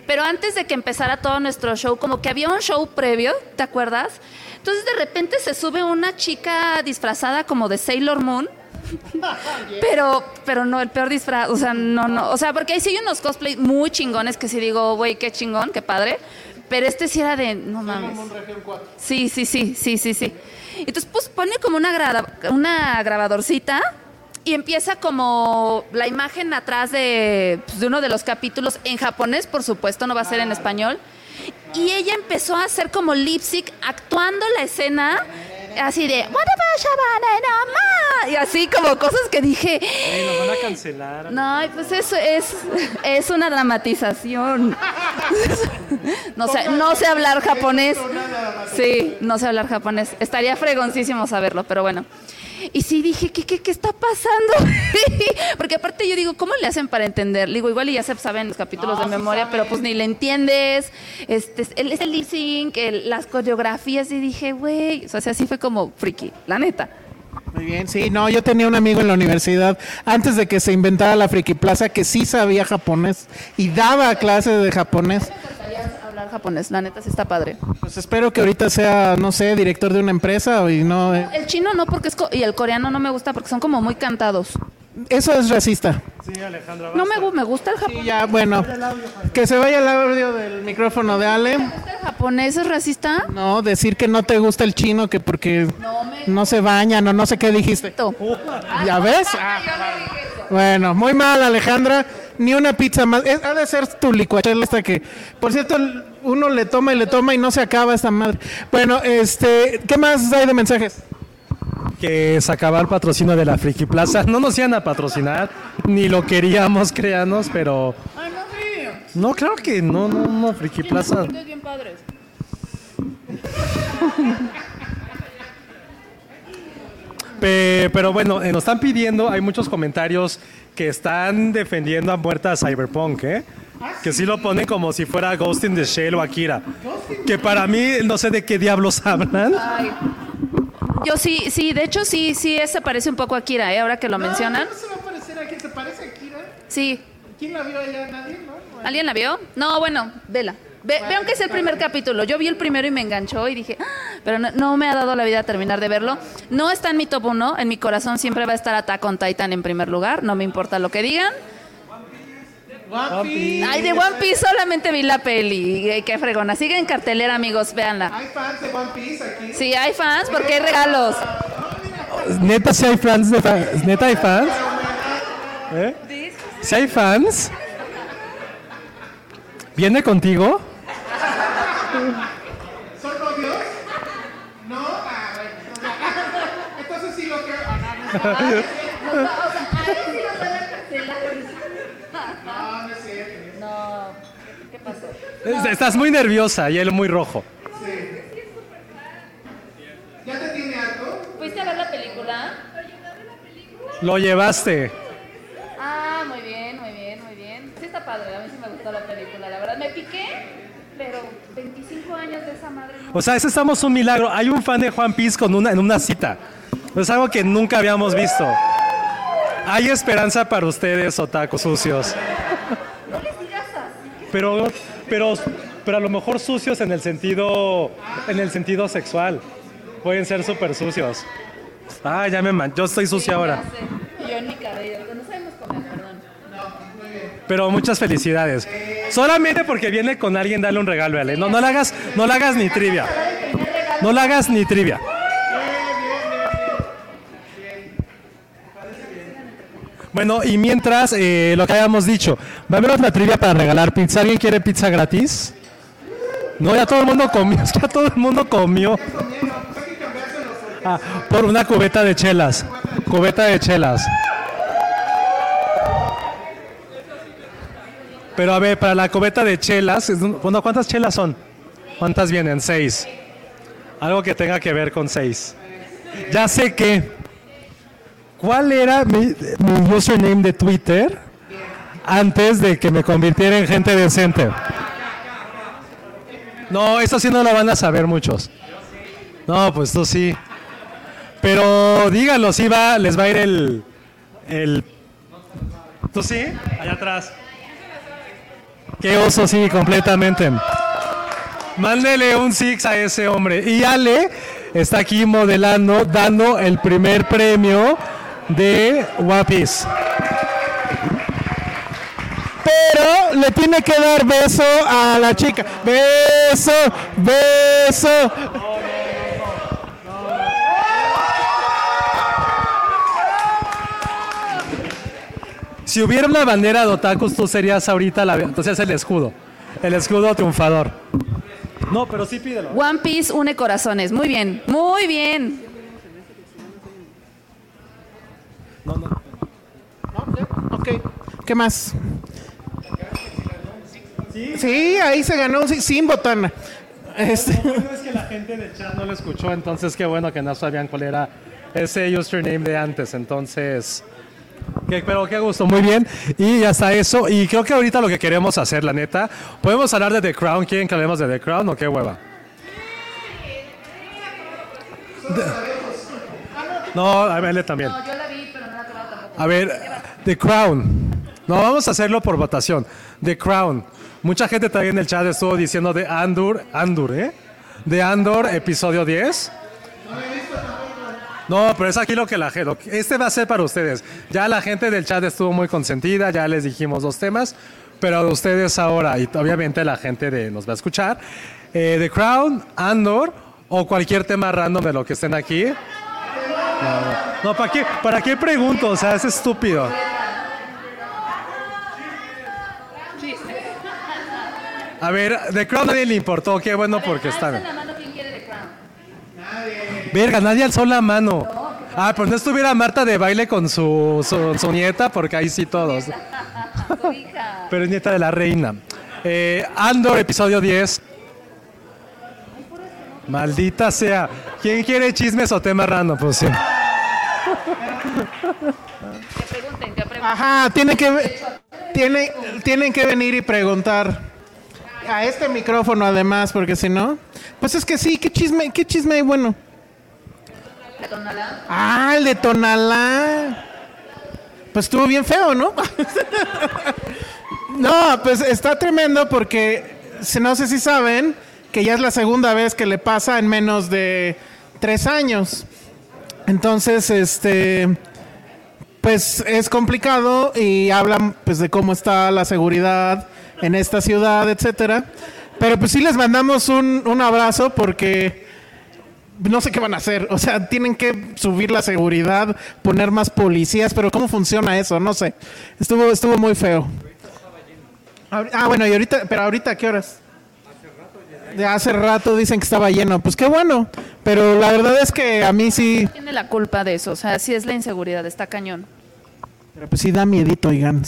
[SPEAKER 2] Pero antes de que empezara todo nuestro show, como que había un show previo, ¿te acuerdas? Entonces de repente se sube una chica disfrazada como de Sailor Moon. [LAUGHS] Pero, pero no, el peor disfraz, o sea, no, no, o sea, porque ahí sí hay unos cosplays muy chingones que sí digo, güey, qué chingón, qué padre. Pero este sí era de, no mames. Sí, sí, sí, sí, sí, sí. Entonces, pues pone como una, grada- una grabadorcita y empieza como la imagen atrás de, pues, de uno de los capítulos en japonés, por supuesto, no va a ser en español. Y ella empezó a hacer como lip sync actuando la escena así de y así como cosas que dije
[SPEAKER 3] nos van a cancelar.
[SPEAKER 2] no, pues eso es, es una dramatización. [LAUGHS] No sé, no sé hablar japonés. Sí, no sé hablar japonés. Estaría fregoncísimo saberlo, pero bueno. Y sí dije, ¿qué, qué, qué está pasando? [LAUGHS] Porque aparte yo digo, ¿cómo le hacen para entender? Digo, igual y ya se saben los capítulos de memoria, pero pues ni le entiendes. Este, el, es el lip sync, el- las coreografías, y dije, güey, o sea, así fue como friki, la neta.
[SPEAKER 1] Muy bien, sí, no, yo tenía un amigo en la universidad antes de que se inventara la Friki Plaza que sí sabía japonés y daba clases de japonés.
[SPEAKER 2] Hablar japonés, la neta sí está padre.
[SPEAKER 1] Pues espero que ahorita sea, no sé, director de una empresa y no... eh,
[SPEAKER 2] El chino no, porque es co- y el coreano no me gusta porque son como muy cantados.
[SPEAKER 1] Eso es racista.
[SPEAKER 3] Sí, Alejandra.
[SPEAKER 2] No me, gu- me gusta el
[SPEAKER 1] Sí,
[SPEAKER 2] japonés.
[SPEAKER 1] ya, bueno, que se vaya el audio del micrófono de Ale.
[SPEAKER 2] ¿El japonés es racista?
[SPEAKER 1] No, decir que no te gusta el chino, que porque
[SPEAKER 2] No me
[SPEAKER 1] no se bañan o no sé qué dijiste.
[SPEAKER 2] gusta.
[SPEAKER 1] ¿Ya ves? Ah, bueno, muy mal, Alejandra. Ni una pizza más. Es- ha de ser tu licuachela esta que, por cierto, uno le toma y le toma y no se acaba esta madre. Bueno, este, ¿qué más hay de mensajes?
[SPEAKER 3] Que se acaba el patrocinio de la Friki Plaza. No nos iban a patrocinar, ni lo queríamos, créanos, pero. No, claro que no, no, no, Friki Plaza.
[SPEAKER 2] bien padres.
[SPEAKER 3] Pe- pero bueno, eh, nos están pidiendo, hay muchos comentarios que están defendiendo a muerta a Cyberpunk, ¿eh? Que sí lo ponen como si fuera Ghost in the Shell o Akira. Que para mí, no sé de qué diablos [LAUGHS] hablan.
[SPEAKER 2] Ay. Yo sí, sí, de hecho sí, sí, se parece un poco a Kira, ¿eh? Ahora que lo mencionan.
[SPEAKER 1] se va a parecer aquí? ¿Se parece a Kira?
[SPEAKER 2] Sí.
[SPEAKER 1] ¿Quién la vio allá? ¿Nadie? ¿No?
[SPEAKER 2] ¿Alguien la vio? No, bueno, vela. Ve, vean que es el primer capítulo. Yo vi el primero y me enganchó y dije, "Ah", pero no, no me ha dado la vida terminar de verlo. No está en mi top 1, en mi corazón siempre va a estar Attack on Titan en primer lugar, no me importa lo que digan.
[SPEAKER 1] One Piece.
[SPEAKER 2] Ay, de One Piece solamente vi la peli, qué fregona. Sigue en cartelera, amigos, véanla.
[SPEAKER 1] Hay fans de One Piece aquí.
[SPEAKER 2] Sí, hay fans porque hay regalos.
[SPEAKER 3] Neta, si hay fans de fa- Neta, hay fans. ¿Eh? Si hay fans. ¿Viene contigo? [LAUGHS]
[SPEAKER 1] ¿Son novios? No. Ah, bueno. Entonces sí lo creo. Ah, no, no, no. No, no es cierto.
[SPEAKER 2] No, ¿qué pasó?
[SPEAKER 3] Es- Estás muy nerviosa y él muy rojo.
[SPEAKER 1] ¿Ya te tiene algo?
[SPEAKER 2] ¿Fuiste a ver la película?
[SPEAKER 3] Lo llevaste.
[SPEAKER 2] Ah, muy bien, muy bien, muy bien. Sí está padre, a mí sí me gustó la película, la verdad. Me piqué, pero 25 años de esa madre no.
[SPEAKER 3] O sea, ese estamos un milagro. Hay un fan de Juan Piece con una, en una cita. Es algo que nunca habíamos visto. Hay esperanza para ustedes, otacos sucios. Pero, pero, pero a lo mejor sucios en el sentido, en el sentido sexual. Pueden ser súper sucios. Ah, ya me man. Yo estoy sucia ahora.
[SPEAKER 2] Yo en mi cabello, no sabemos comer, perdón.
[SPEAKER 3] Pero muchas felicidades. Solamente porque viene con alguien, dale un regalo. No, no le hagas, no le hagas ni trivia. No le hagas ni trivia. Bueno, y mientras, eh, lo que habíamos dicho, va a haber otra trivia para regalar pizza. ¿Alguien quiere pizza gratis? No, ya todo el mundo comió, [LAUGHS] ya todo el mundo comió. Ah, por una cubeta de chelas. Cubeta de chelas. Pero a ver, para la cubeta de chelas, bueno, ¿cuántas chelas son? ¿Cuántas vienen? Seis. Algo que tenga que ver con seis. Ya sé que. ¿Cuál era mi, mi username de Twitter antes de que me convirtiera en gente decente? No, eso sí no lo van a saber muchos. No, pues tú sí. Pero díganlo, sí va, les va a ir el, el... ¿Tú sí? Allá atrás. Qué oso, sí, completamente. Mándele un six a ese hombre. Y Ale está aquí modelando, dando el primer premio de One Piece.
[SPEAKER 1] Pero le tiene que dar beso a la chica. Beso, beso.
[SPEAKER 3] Si hubiera una bandera de otakus, tú serías ahorita la... Entonces el escudo. El escudo triunfador. No, pero sí pídelo.
[SPEAKER 2] One Piece une corazones. Muy bien, muy bien.
[SPEAKER 1] Ok, ¿qué más? Sí, ahí se ganó sí, sin botana. Este,
[SPEAKER 3] es que la gente del chat no lo escuchó, entonces qué bueno que no sabían cuál era ese username de antes. Entonces, pero qué gusto, muy bien. Y hasta eso, y creo que ahorita lo que queremos hacer, la neta, podemos hablar de The Crown. ¿Quieren que hablemos de The Crown o qué hueva? No, a verle también.
[SPEAKER 2] yo la vi, pero no la acababa tampoco.
[SPEAKER 3] A ver, The Crown. No, vamos a hacerlo por votación. The Crown. Mucha gente también en el chat estuvo diciendo de Andor, Andor, ¿eh? De Andor, episodio 10. No, no, pero es aquí lo que la gente. Este va a ser para ustedes. Ya la gente del chat estuvo muy consentida, ya les dijimos dos temas, pero ustedes ahora, y obviamente la gente de, nos va a escuchar. Eh, The Crown, Andor o cualquier tema random de lo que estén aquí. No, ¿para, qué, ¿para qué pregunto? O sea, es estúpido. A ver, The Crown nadie le importó, qué bueno porque
[SPEAKER 2] están.
[SPEAKER 3] Verga, nadie alzó la mano. Ah, pues no estuviera Marta de baile con su, su, su nieta, porque ahí sí todos.
[SPEAKER 2] Su hija.
[SPEAKER 3] Pero es nieta de la reina. Eh, Andor, episodio 10. Maldita sea. ¿Quién quiere chismes o tema random? Pues sí.
[SPEAKER 2] Que pregunten, que pregunten.
[SPEAKER 1] Ajá, tienen que, tiene, tienen que venir y preguntar. A este micrófono además, porque si no... Pues es que sí, ¿qué chisme, qué chisme hay bueno? Ah, el de Tonalá. Pues estuvo bien feo, ¿no? [LAUGHS] no, pues está tremendo porque no sé si saben que ya es la segunda vez que le pasa en menos de tres años. Entonces, este, pues es complicado y hablan pues de cómo está la seguridad en esta ciudad, etcétera. Pero pues sí les mandamos un, un abrazo porque no sé qué van a hacer. O sea, tienen que subir la seguridad, poner más policías, pero ¿cómo funciona eso? No sé. Estuvo, estuvo muy feo. Ah, bueno, y ahorita, pero ahorita, ¿a qué horas? De hace rato dicen que estaba lleno. Pues qué bueno. Pero la verdad es que a mí sí.
[SPEAKER 2] Tiene la culpa de eso. O sea, sí es la inseguridad, está cañón.
[SPEAKER 1] Pero pues sí da miedito, oigan.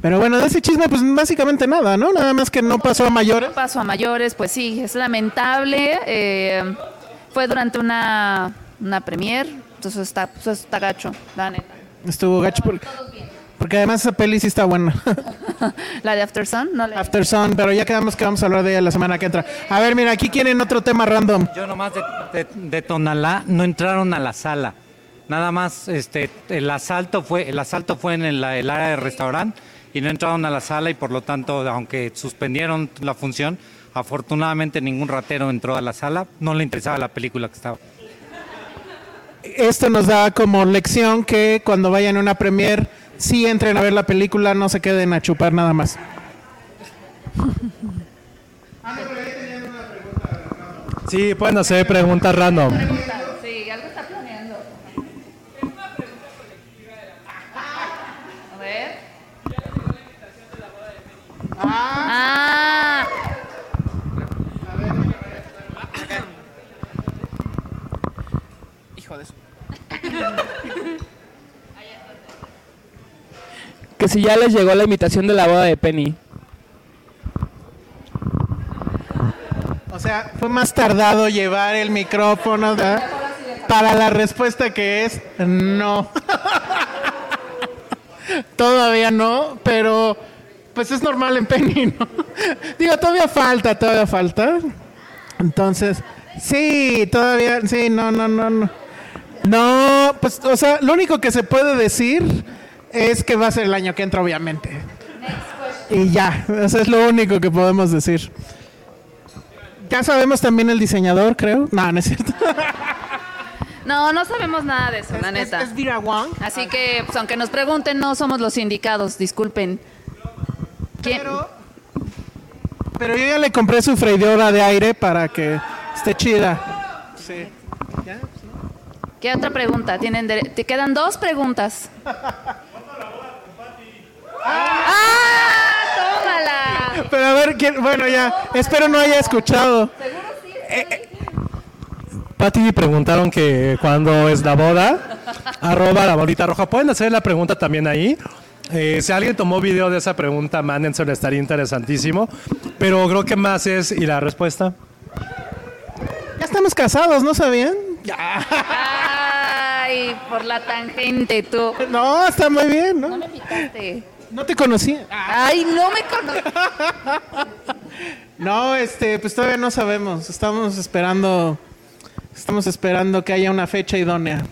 [SPEAKER 1] Pero bueno, de ese chisme, pues básicamente nada, ¿no? Nada más que no pasó a mayores.
[SPEAKER 2] Paso a mayores, pues sí, es lamentable. eh, fue durante una, una premier, entonces está, pues está gacho, la neta.
[SPEAKER 1] Estuvo gacho. por- Porque además esa peli sí está buena. [LAUGHS]
[SPEAKER 2] La de After Sun, no.
[SPEAKER 1] After Sun, pero ya quedamos que vamos a hablar de ella la semana que entra. A ver, mira, aquí quieren otro tema random.
[SPEAKER 4] Yo nomás de, de- de Tonalá no entraron a la sala. Nada más este el asalto fue el asalto fue en el, el área de restaurante y no entraron a la sala y por lo tanto aunque suspendieron la función afortunadamente ningún ratero entró a la sala no le interesaba la película que estaba
[SPEAKER 1] Esto nos da como lección que cuando vayan a una premier, sí entren a ver la película, no se queden a chupar nada más.
[SPEAKER 3] Sí, pueden hacer preguntas random.
[SPEAKER 2] Sí, algo está planeando. A ver. Ah.
[SPEAKER 1] Hijo
[SPEAKER 5] Que si ya les llegó la invitación de la boda de Penny.
[SPEAKER 1] O sea, fue más tardado llevar el micrófono para la respuesta que es no. [LAUGHS] todavía no, pero pues es normal en Penny, ¿no? [LAUGHS] Digo, todavía falta, todavía falta. Entonces, sí, todavía, sí, no, no, no, no. No, pues, o sea, lo único que se puede decir es que va a ser el año que entra, obviamente. Y ya, eso es lo único que podemos decir. Ya sabemos también el diseñador, creo. No, no es cierto. [LAUGHS]
[SPEAKER 2] No, no sabemos nada de eso, la neta.
[SPEAKER 1] Es, es Vera Wong.
[SPEAKER 2] Así que, pues, aunque nos pregunten, no somos los indicados, disculpen. ¿Quién?
[SPEAKER 1] Pero, pero yo ya le compré su freidora de aire para que esté chida. Sí.
[SPEAKER 2] ¿Qué otra pregunta? Tienen dere- Te quedan dos preguntas. ¡Ah! ¡Tómala!
[SPEAKER 1] Pero a ver, ¿quién? bueno, ya. Espero no haya escuchado.
[SPEAKER 3] Pati preguntaron que cuándo es la boda. Arroba la bolita roja. Pueden hacer la pregunta también ahí. Eh, si alguien tomó video de esa pregunta, mándenselo, estaría interesantísimo. Pero creo que más es, ¿y la respuesta?
[SPEAKER 1] Ya estamos casados, ¿no sabían?
[SPEAKER 2] Ay, por la tangente, tú.
[SPEAKER 1] No, está muy bien,
[SPEAKER 2] No
[SPEAKER 1] ¿no?
[SPEAKER 2] me picaste.
[SPEAKER 1] No te conocía.
[SPEAKER 2] Ay, no me conoces. [LAUGHS]
[SPEAKER 1] No, este, pues todavía no sabemos. Estamos esperando, estamos esperando que haya una fecha idónea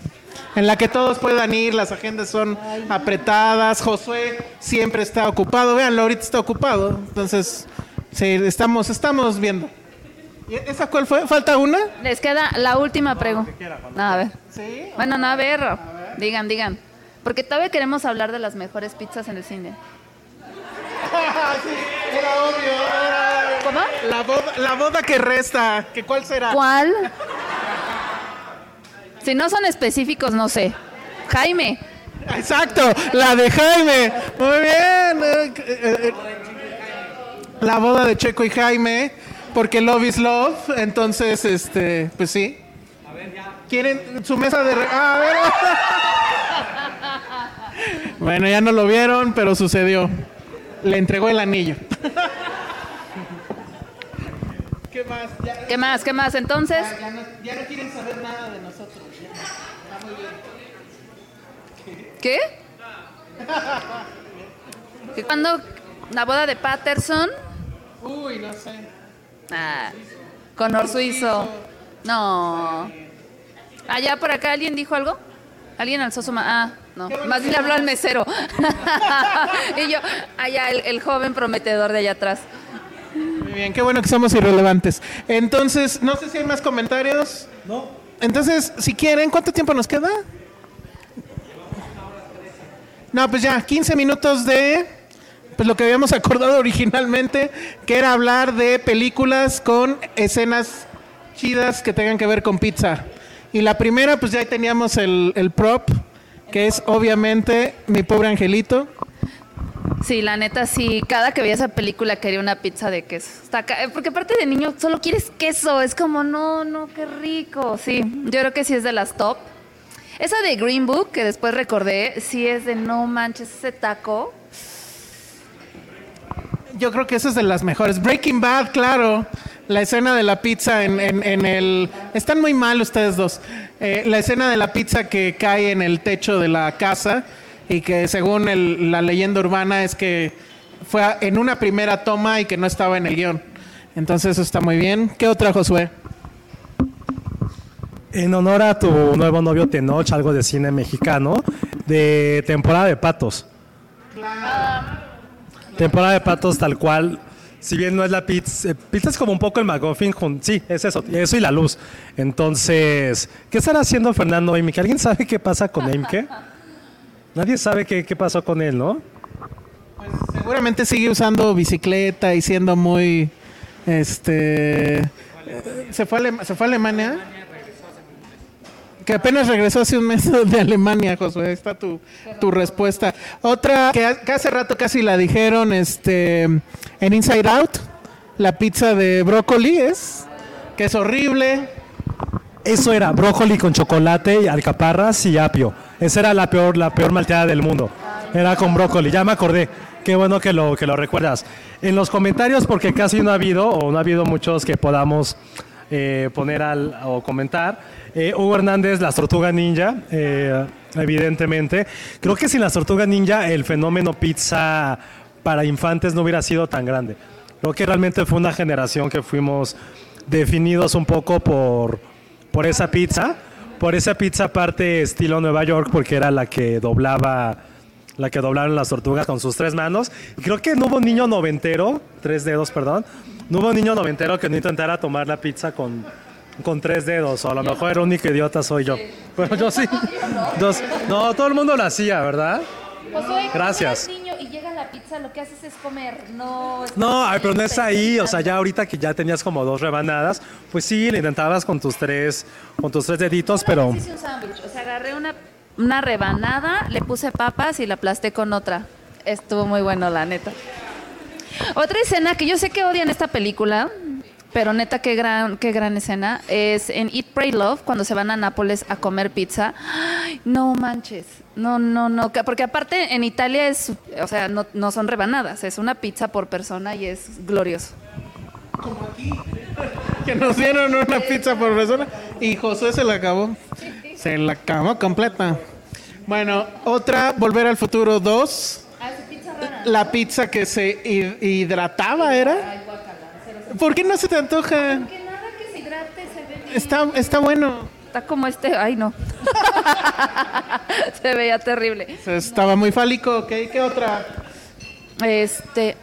[SPEAKER 1] en la que todos puedan ir. Las agendas son apretadas. Josué siempre está ocupado. Véanlo, ahorita está ocupado. Entonces, sí, estamos, estamos viendo. ¿Y esa cuál fue? ¿Falta una?
[SPEAKER 2] Les queda la última pregunta. No, a ver.
[SPEAKER 1] Sí.
[SPEAKER 2] Bueno, no, a ver. Digan, digan. Porque todavía queremos hablar de las mejores pizzas en el cine. [LAUGHS]
[SPEAKER 1] Era obvio. era-
[SPEAKER 2] ¿Cómo?
[SPEAKER 1] La boda, la boda que resta. ¿Que ¿Cuál será?
[SPEAKER 2] ¿Cuál? Si no son específicos, no sé. Jaime.
[SPEAKER 1] Exacto, la de Jaime. Muy bien. eh, eh, eh. la boda de Checo y Jaime, porque love is love. Entonces, este, pues sí. A ver, ya. ¿Quieren su mesa de... re- Ah, a ver. [LAUGHS] bueno, ya no lo vieron, pero sucedió. Le entregó el anillo. ¿Qué más? Ya,
[SPEAKER 2] ¿Qué más? ¿Qué más? Entonces,
[SPEAKER 1] ya no, ya no quieren saber nada de nosotros. ya. Está muy bien.
[SPEAKER 2] ¿qué? [LAUGHS] Que cuando la boda de Patterson,
[SPEAKER 1] Uy, no sé.
[SPEAKER 2] Ah, Conor Suizo. No. Allá por acá alguien dijo algo? ¿Alguien alzó su mano? Ah, no. Más bien le habló al mesero. [LAUGHS] y yo, allá el, el joven prometedor de allá atrás.
[SPEAKER 1] Muy bien, qué bueno que somos irrelevantes. Entonces, no sé si hay más comentarios. No. Entonces, si quieren, ¿cuánto tiempo nos queda? No, pues ya, 15 minutos de pues lo que habíamos [LAUGHS] acordado originalmente, que era hablar de películas con escenas chidas que tengan que ver con pizza. Y la primera, pues ya ahí teníamos el, el prop, que es obviamente mi pobre angelito.
[SPEAKER 2] Sí, la neta, sí. Cada que veía esa película quería una pizza de queso. Eh, Porque aparte de niño solo quieres queso. Es como, no, no, qué rico. Sí, yo creo que sí es de las top. Esa de Green Book, que después recordé, sí es de no manches ese taco.
[SPEAKER 1] Yo creo que esa es de las mejores. Breaking Bad, claro. La escena de la pizza en, en- en el... Están muy mal ustedes dos. Eh, la escena de la pizza que cae en el techo de la casa y que según el- la leyenda urbana es que fue en una primera toma y que no estaba en el guion. Entonces eso está muy bien. ¿Qué otra, Josué?
[SPEAKER 3] En honor a tu nuevo novio Tenoch, algo de cine mexicano, de temporada de patos. Temporada de patos tal cual. Si bien no es la pizza, eh, pizza es como un poco el McGuffin, sí, es eso, eso y la luz. Entonces, ¿qué estará haciendo Fernando Eimke? ¿Alguien sabe qué pasa con Eimke? Nadie sabe qué, qué pasó con él, ¿no?
[SPEAKER 1] Seguramente sigue usando bicicleta y siendo muy... Este... eh, ¿Se fue a, ¿se fue a Alemania? Que apenas regresó hace un mes [LAUGHS] de Alemania, Josué. Está tu, tu respuesta. Otra que hace rato casi la dijeron este, en Inside Out. La pizza de brócoli es. Que es horrible.
[SPEAKER 3] Eso era brócoli con chocolate, y alcaparras y apio. Esa era la peor, la peor malteada del mundo. Era con brócoli. Ya me acordé. Qué bueno que lo, que lo recuerdas. En los comentarios, porque casi no ha habido, o no ha habido muchos que podamos eh, poner al, o comentar. Eh, Hugo Hernández, las tortugas ninja, eh, evidentemente. Creo que sin las tortugas ninja, el fenómeno pizza para infantes no hubiera sido tan grande. Creo que realmente fue una generación que fuimos definidos un poco por, por esa pizza, por esa pizza aparte estilo Nueva York, porque era la que doblaba, la que doblaron las tortugas con sus tres manos. Creo que no hubo niño noventero, tres dedos, perdón, no hubo niño noventero que no intentara tomar la pizza con, con tres dedos, o a lo mejor el único idiota soy yo. [LAUGHS] Pero yo sí. No, todo el mundo lo hacía, ¿verdad? Gracias.
[SPEAKER 2] niño y llega la pizza, lo que haces es comer, no...
[SPEAKER 3] No, ay, pero no es ahí, o sea, ya ahorita que ya tenías como dos rebanadas, pues sí, le intentabas con tus tres, con tus tres deditos, pero
[SPEAKER 2] Hice un sándwich, o sea, agarré una, una rebanada, le puse papas y la aplasté con otra. Estuvo muy bueno, la neta. Otra escena que yo sé que odian esta película, pero neta, qué gran, qué gran escena, es en Eat, Pray, Love, cuando se van a Nápoles a comer pizza. Ay, no manches, no, no, no, que- porque aparte en Italia es, o sea, no, no son rebanadas, es una pizza por persona y es glorioso. [LAUGHS]
[SPEAKER 1] Que nos dieron una pizza por persona. Y Josué se la acabó. Se la acabó completa. Bueno, otra, Volver al Futuro 2. La pizza que se hi- hidrataba era. ¿Por qué no se te antoja?
[SPEAKER 2] nada que se hidrate se ve
[SPEAKER 1] Está, está bueno.
[SPEAKER 2] Está como este, ay no. [LAUGHS] se veía terrible.
[SPEAKER 1] Estaba muy fálico, ¿ok? ¿Qué otra?
[SPEAKER 2] Este,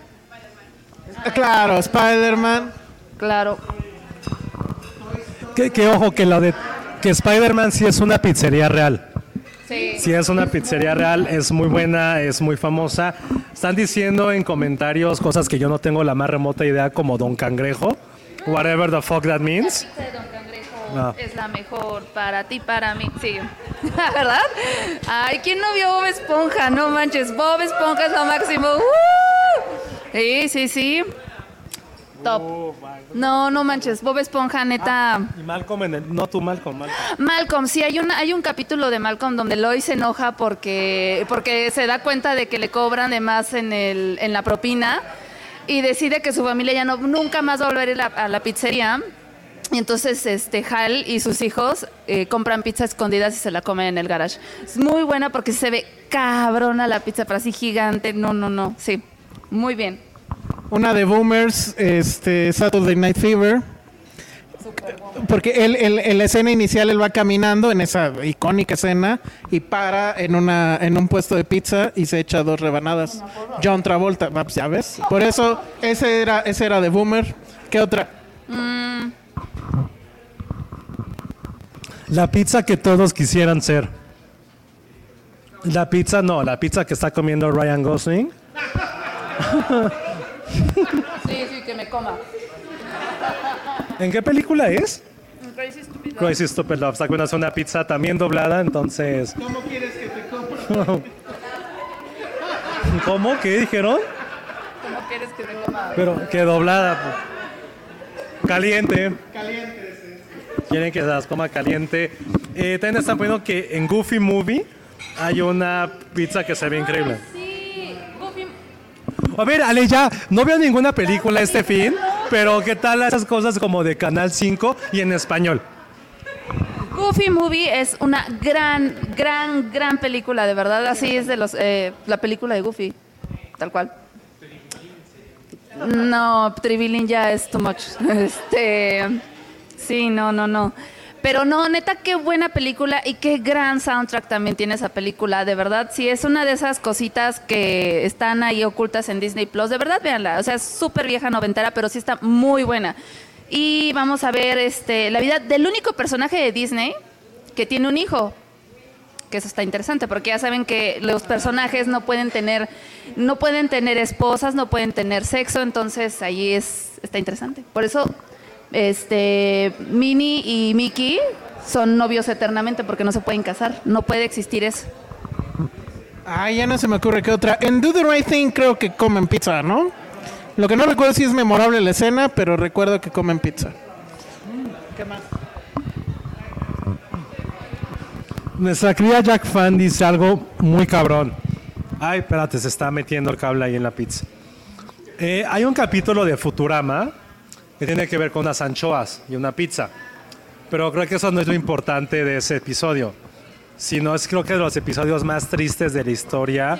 [SPEAKER 1] Ah, Claro, Spider-Man.
[SPEAKER 2] claro.
[SPEAKER 3] que, que ojo, que la de que Spider-Man sí es una pizzería real.
[SPEAKER 2] Sí.
[SPEAKER 3] Sí es una pizzería real, es muy buena, es muy famosa. Están diciendo en comentarios cosas que yo no tengo la más remota idea como Don Cangrejo, whatever the fuck that means.
[SPEAKER 2] pizza de Don Cangrejo
[SPEAKER 3] Ah.
[SPEAKER 2] es la mejor para ti, para mí. Sí. [LAUGHS] ¿Verdad? Ay, ¿quién no vio Bob Esponja? No manches, Bob Esponja es lo máximo. ¡Uh! Sí, sí, sí. Top. No, no manches. Bob Esponja, neta.
[SPEAKER 3] Y Malcolm en el... No tú, Malcolm, Malcolm.
[SPEAKER 2] Malcolm, sí, hay, una, hay un capítulo de Malcolm donde Lois se enoja porque, porque se da cuenta de que le cobran de más en, el, en la propina y decide que su familia ya no, nunca más va a volver a la, a la pizzería. Y entonces este, Hal y sus hijos eh, compran pizza escondidas y se la comen en el garage. Es muy buena porque se ve cabrona la pizza, pero así gigante. No, no, no. Sí, muy bien.
[SPEAKER 1] Una de Boomers, este, Saturday Night Fever. Porque él, él- en la escena inicial él va caminando en esa icónica escena y para en una en un puesto de pizza y se echa dos rebanadas. John Travolta, ah, pues, ya ves. Por eso ese era ese era de Boomer. ¿Qué otra?
[SPEAKER 3] La pizza que todos quisieran ser. La pizza no, la pizza que está comiendo Ryan Gosling. [LAUGHS] [LAUGHS]
[SPEAKER 2] Sí, sí, que me coma.
[SPEAKER 3] ¿En qué película es? Crazy Stupid Love. Está comiendo una pizza también doblada, entonces.
[SPEAKER 1] ¿Cómo quieres que te coma? [LAUGHS]
[SPEAKER 3] ¿Cómo? ¿Qué dijeron?
[SPEAKER 2] ¿Cómo quieres que me coma?
[SPEAKER 3] Pero que doblada. pues. Caliente. Caliente, Quieren que se las coma caliente. Eh, también están poniendo que en Goofy Movie hay una pizza que se ve increíble.
[SPEAKER 2] Sí, Goofy.
[SPEAKER 3] A ver, Ale, ya no veo ninguna película este fin, pero ¿qué tal esas cosas como de Canal 5 y en español?
[SPEAKER 2] Goofy Movie es una gran, gran, gran película, de verdad. Así es de los eh, la película de Goofy, tal cual. No, Tribilín ya es too much. [LAUGHS] Este, sí, no, no, no. Pero no, neta, qué buena película y qué gran soundtrack también tiene esa película. De verdad, sí, es una de esas cositas que están ahí ocultas en Disney Plus. De verdad, véanla. O sea, es súper vieja noventera, pero sí está muy buena. Y vamos a ver este, la vida del único personaje de Disney que tiene un hijo. Que eso está interesante, porque ya saben que los personajes no pueden tener, no pueden tener esposas, no pueden tener sexo, entonces ahí es, está interesante. Por eso, este, Minnie y Mickey son novios eternamente porque no se pueden casar. No puede existir eso.
[SPEAKER 1] Ah, ya no se me ocurre qué otra. En Do the Right Thing creo que comen pizza, ¿no? Lo que no recuerdo si es memorable la escena, pero recuerdo que comen pizza.
[SPEAKER 3] Nuestra querida Jack Fan dice algo muy cabrón. Ay, espérate, se está metiendo el cable ahí en la pizza. Eh, hay un capítulo de Futurama que tiene que ver con unas anchoas y una pizza. Pero creo que eso no es lo importante de ese episodio. Sino es creo que de los episodios más tristes de la historia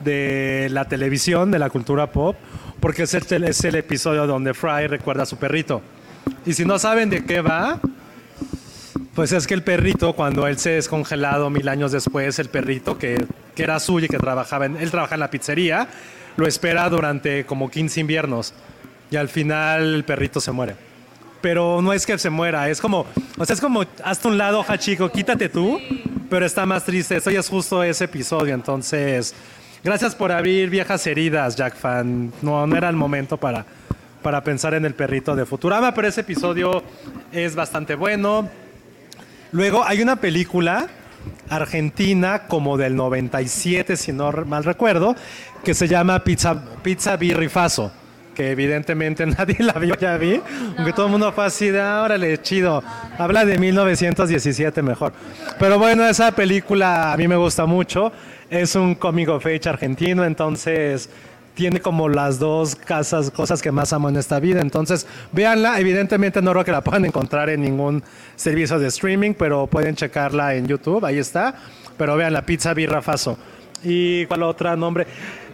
[SPEAKER 3] de la televisión, de la cultura pop, porque es el, es el episodio donde Fry recuerda a su perrito. Y si no saben de qué va, pues es que el perrito, cuando él se descongelado mil años después, el perrito que, que era suyo y que trabajaba en, él trabaja en la pizzería, lo espera durante como 15 inviernos. Y al final el perrito se muere. Pero no es que se muera, es como, o sea, es como, hazte un lado, hoja chico, quítate tú, pero está más triste. Esto ya es justo ese episodio, entonces, gracias por abrir viejas heridas, Jack Fan. No, no era el momento para, para pensar en el perrito de Futurama, pero ese episodio es bastante bueno. Luego hay una película argentina como del 97, si no mal recuerdo, que se llama Pizza, Pizza Birrifazo, que evidentemente [LAUGHS] nadie la vio, ya vi, aunque todo el mundo fue así de, "Ah, órale, chido, habla de 1917 mejor. Pero bueno, esa película a mí me gusta mucho, es un comic of age argentino, entonces tiene como las dos casas, cosas que más amo en esta vida. Entonces, véanla. Evidentemente no creo que la puedan encontrar en ningún servicio de streaming, pero pueden checarla en YouTube, ahí está. Pero vean la pizza birra faso. ¿Y cuál otra nombre?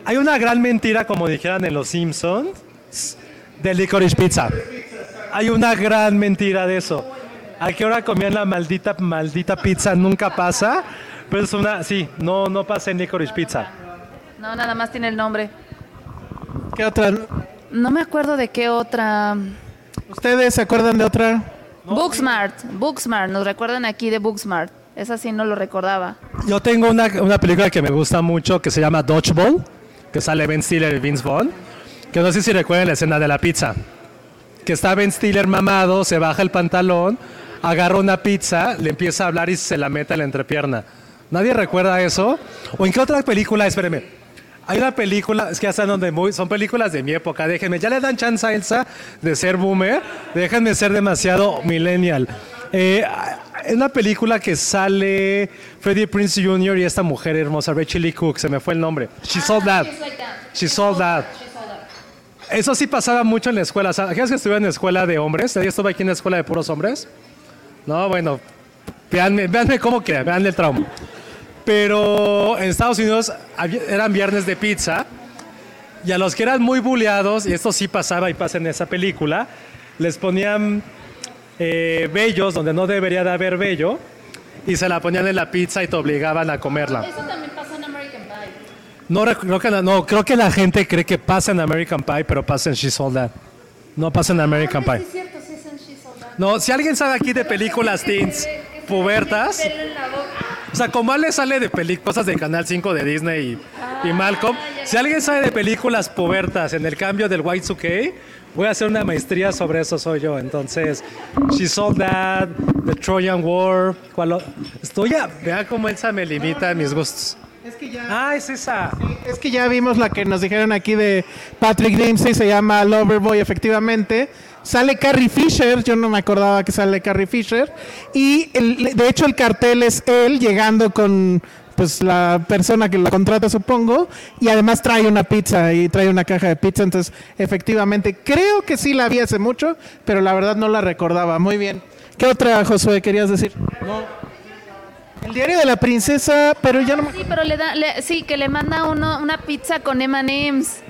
[SPEAKER 3] Hay una gran mentira, como dijeran en Los Simpsons, de Licorice Pizza. Hay una gran mentira de eso. ¿A qué hora comían la maldita, maldita pizza? Nunca pasa. Pero es una, sí, no, no pasa en Licorice Pizza.
[SPEAKER 2] No, nada más tiene el nombre.
[SPEAKER 1] ¿Qué otra?
[SPEAKER 2] No me acuerdo de qué otra.
[SPEAKER 1] ¿Ustedes se acuerdan de otra?
[SPEAKER 2] Booksmart, Booksmart, nos recuerdan aquí de Booksmart. Esa sí no lo recordaba.
[SPEAKER 3] Yo tengo una, una película que me gusta mucho que se llama Dodgeball, que sale Ben Stiller y Vince Vaughn, que no sé si recuerdan la escena de la pizza, que está Ben Stiller mamado, se baja el pantalón, agarra una pizza, le empieza a hablar y se la mete a la entrepierna. ¿Nadie recuerda eso? ¿O en qué otra película? Espéreme. Hay una película, es que ya están donde muy, son películas de mi época, déjenme, ya le dan chance a Elsa de ser boomer, déjenme ser demasiado millennial. Eh, es una película que sale Freddie Prince Jr. y esta mujer hermosa, Rachel Lee Cook, se me fue el nombre. She Sold That. She Sold That. Eso sí pasaba mucho en la escuela. ¿Sabes que estuve en la escuela de hombres? ¿Yo estuve aquí en la escuela de puros hombres? No, bueno, véanme, véanme cómo queda, vean el trauma. Pero en Estados Unidos eran viernes de pizza y a los que eran muy bulleados, y esto sí pasaba y pasa en esa película, les ponían eh, bellos donde no debería de haber bello y se la ponían en la pizza y te obligaban a comerla.
[SPEAKER 2] Eso también pasa en American Pie.
[SPEAKER 3] No, creo que, no, creo que la gente cree que pasa en American Pie, pero pasa en She's All That. No pasa en American Pie. No, si alguien sabe aquí de películas teens pubertas, o sea, como Ale sale de cosas de Canal 5 de Disney y, y Malcolm, si alguien sabe de películas pubertas en el cambio del Y2K, voy a hacer una maestría sobre eso soy yo. Entonces, She Sold That, The Trojan War, ¿cuál o- Estoy a... Vea cómo Elsa me limita mis gustos.
[SPEAKER 1] Es que ya,
[SPEAKER 3] Ah, es esa.
[SPEAKER 1] es que ya vimos la que nos dijeron aquí de Patrick Dempsey, se llama Loverboy, efectivamente. Sale Carrie Fisher, yo no me acordaba que sale Carrie Fisher. Y el- de hecho el cartel es él llegando con pues la persona que la contrata, supongo, y además trae una pizza y trae una caja de pizza. Entonces, efectivamente, creo que sí la vi hace mucho, pero la verdad no la recordaba. Muy bien. ¿Qué otra, Josué, querías decir? El diario de la princesa, pero ya no me
[SPEAKER 2] Sí, pero le da, le- sí, que le manda uno una pizza con M&M's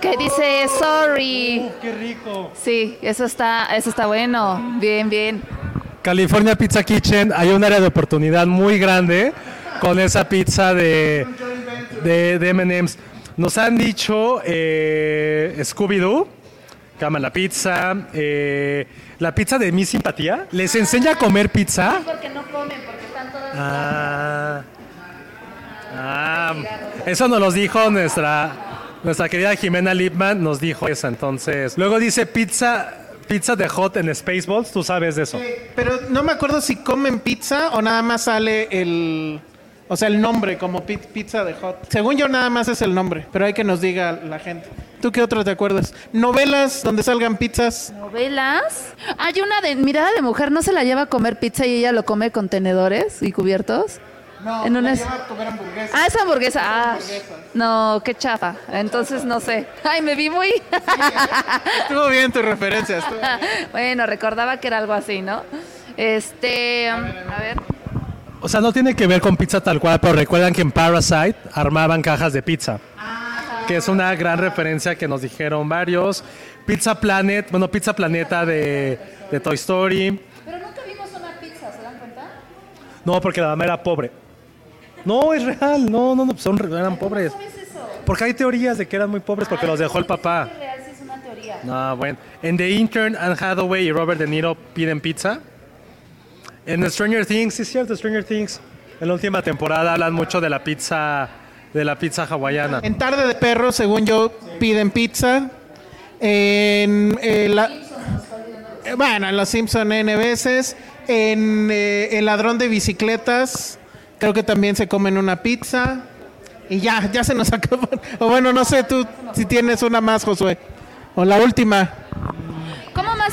[SPEAKER 2] que dice sorry.
[SPEAKER 3] Qué rico.
[SPEAKER 2] Sí, eso está, eso está bueno. Bien, bien.
[SPEAKER 3] California Pizza Kitchen, hay un área de oportunidad muy grande con esa pizza de, de, de M&M's. Nos han dicho eh, Scooby-Doo, que aman la pizza, eh, la pizza de mi simpatía. ¿Les enseña a comer pizza?
[SPEAKER 2] Porque no comen, porque
[SPEAKER 3] Ah, ah, eso nos lo dijo nuestra, nuestra querida Jimena Lipman, nos dijo eso entonces. Luego dice pizza, pizza de hot en Spaceballs, tú sabes de eso.
[SPEAKER 1] Pero no me acuerdo si comen pizza o nada más sale el. O sea, el nombre como pi- pizza de hot. Según yo, nada más es el nombre, pero hay que nos diga la gente. ¿Tú qué otro te acuerdas? ¿Novelas donde salgan pizzas?
[SPEAKER 2] novelas. Hay una de mirada de mujer, no se la lleva a comer pizza y ella lo come con tenedores y cubiertos.
[SPEAKER 1] No,
[SPEAKER 2] En una
[SPEAKER 1] lleva a comer hamburguesas.
[SPEAKER 2] Ah, es hamburguesa. Ah, no, qué chafa. Entonces no sé. Ay, me vi muy.
[SPEAKER 1] Estuvo bien tu referencia. estuvo bien. [LAUGHS]
[SPEAKER 2] bueno, recordaba que era algo así, ¿no? Este, a ver.
[SPEAKER 3] O sea, no tiene que ver con pizza tal cual, pero recuerdan que en Parasite armaban cajas de pizza. Que es una gran referencia que nos dijeron varios. Pizza Planet, bueno, Pizza Planeta de, de Toy Story.
[SPEAKER 2] Pero nunca vimos una pizza, ¿se dan cuenta?
[SPEAKER 3] No, porque la mamá era pobre. No, es real. No, no, no, son, eran pobres. Porque hay teorías de que eran muy pobres porque los dejó el papá.
[SPEAKER 2] real, sí es una teoría.
[SPEAKER 3] No, bueno. En The Intern, Anne Hathaway y Robert De Niro piden pizza. En Stranger Things, sí es cierto, Stranger Things. En la última temporada hablan mucho de la pizza, de la pizza hawaiana.
[SPEAKER 1] En Tarde de Perros, según yo, piden pizza. En. eh, la- eh, bueno, en Los Simpson N veces. En eh, El Ladrón de Bicicletas, creo que también se comen una pizza. Y ya, ya se nos [LAUGHS] acabó. O bueno, no sé tú si tienes una más, Josué. O la última.
[SPEAKER 2] ¿Cómo más?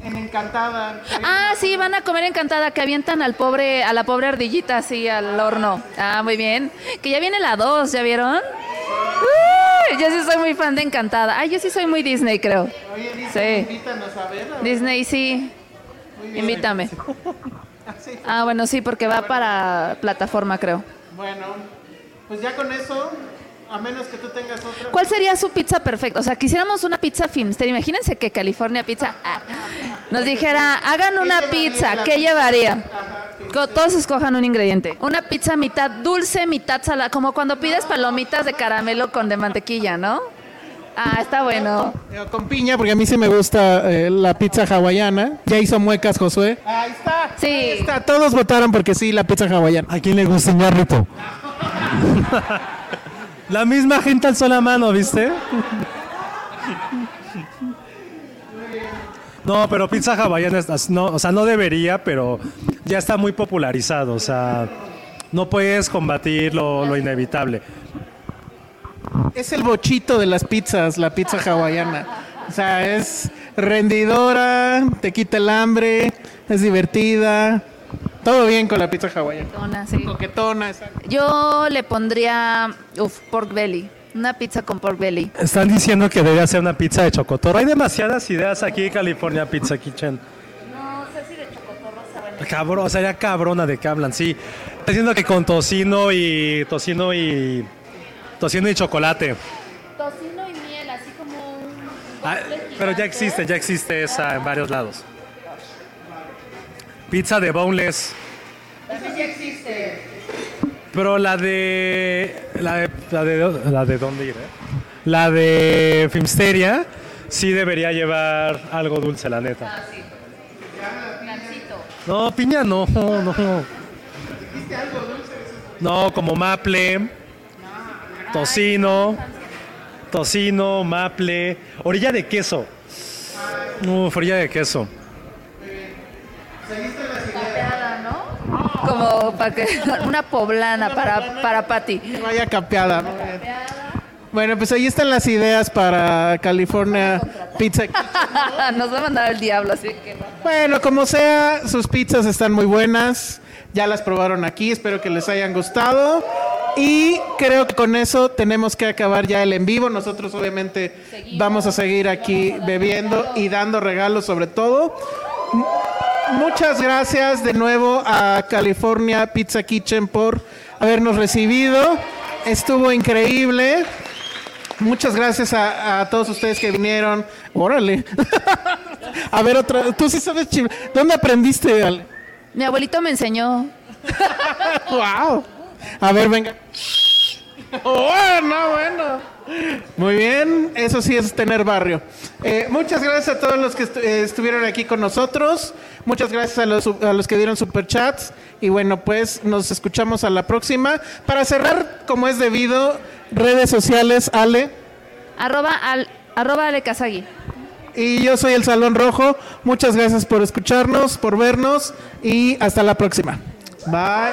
[SPEAKER 1] En Encantada.
[SPEAKER 2] Ah, sí, van a comer encantada, que avientan al pobre, a la pobre ardillita así al horno. Ah, muy bien. Que ya viene la 2, ¿ya vieron? Yo sí soy muy fan de Encantada. Ay, yo sí soy muy Disney, creo. Sí.
[SPEAKER 1] Invítanos a verla.
[SPEAKER 2] Disney, sí. Invítame. [LAUGHS] Ah, bueno, sí, porque va para plataforma, creo.
[SPEAKER 1] Bueno, pues ya con eso, a menos que tú tengas otra.
[SPEAKER 2] ¿Cuál sería su pizza perfecta? O sea, quisiéramos una pizza Filmster. Imagínense que California Pizza ah, nos dijera, hagan una pizza. ¿Qué llevaría? Todos escojan un ingrediente. Una pizza mitad dulce, mitad salada. Como cuando pides palomitas de caramelo con de mantequilla, ¿no? Ah, está bueno.
[SPEAKER 1] Eh, Con piña, porque a mí sí me gusta eh, la pizza hawaiana. Ya hizo muecas, Josué. Ahí está.
[SPEAKER 2] Sí.
[SPEAKER 1] Ahí está. Todos votaron porque sí, la pizza hawaiana.
[SPEAKER 3] ¿A quién le gusta un ñarrito? [LAUGHS] La misma gente alzó la mano, ¿viste? No, pero pizza hawaiana, no, o sea, no debería, pero ya está muy popularizado, o sea, no puedes combatir lo, lo inevitable.
[SPEAKER 1] Es el bochito de las pizzas, la pizza hawaiana. O sea, es rendidora, te quita el hambre, es divertida. Todo bien con la pizza hawaiana.
[SPEAKER 2] Coquetona, sí.
[SPEAKER 1] Coquetona, exacto.
[SPEAKER 2] Yo le pondría, uf, pork belly. Una pizza con pork belly.
[SPEAKER 3] Están diciendo que debería ser una pizza de chocotorro. Hay demasiadas ideas aquí en California Pizza Kitchen.
[SPEAKER 2] No sé si de chocotorro saben.
[SPEAKER 3] Cabrón, sería cabrona de que hablan, sí. Está diciendo que con tocino y tocino y tocino y chocolate.
[SPEAKER 2] Tocino y miel, así como un...
[SPEAKER 3] Ah, pero ya existe, ya existe esa en varios lados. Pizza de boneless.
[SPEAKER 2] ya existe.
[SPEAKER 3] Pero la de. La de. La de, la de dónde ir, eh? La de Filmsteria sí debería llevar algo dulce, la neta.
[SPEAKER 2] Ah, sí.
[SPEAKER 3] No, piña no, no. No, como maple, tocino, tocino, maple, orilla de queso. Uf, orilla de queso.
[SPEAKER 2] Capeada, ¿no? Como para que... [LAUGHS] Una poblana para, para Patty.
[SPEAKER 1] Vaya capeada. Bueno, pues ahí están las ideas para California Pizza. [LAUGHS]
[SPEAKER 2] Nos va a mandar el diablo, así que...
[SPEAKER 1] Bueno, como sea, sus pizzas están muy buenas. Ya las probaron aquí, espero que les hayan gustado. Y creo que con eso tenemos que acabar ya el en vivo. Nosotros obviamente vamos a seguir aquí bebiendo y dando regalos sobre todo. Muchas gracias de nuevo a California Pizza Kitchen por habernos recibido. Estuvo increíble. Muchas gracias a, a todos ustedes que vinieron. Órale. [LAUGHS] a ver otra. Tú sí sabes chil- ¿Dónde aprendiste, Ale?
[SPEAKER 2] Mi abuelito me enseñó. [LAUGHS]
[SPEAKER 1] wow. A ver, venga. [LAUGHS] Bueno, bueno. Muy bien, eso sí es tener barrio. Eh, muchas gracias a todos los que estu- eh, estuvieron aquí con nosotros. Muchas gracias a los, a los que dieron superchats. Y bueno, pues nos escuchamos a la próxima. Para cerrar, como es debido, redes sociales, Ale.
[SPEAKER 2] Arroba, al, arroba Ale Kazagi.
[SPEAKER 1] Y yo soy el Salón Rojo. Muchas gracias por escucharnos, por vernos. Y hasta la próxima. Bye.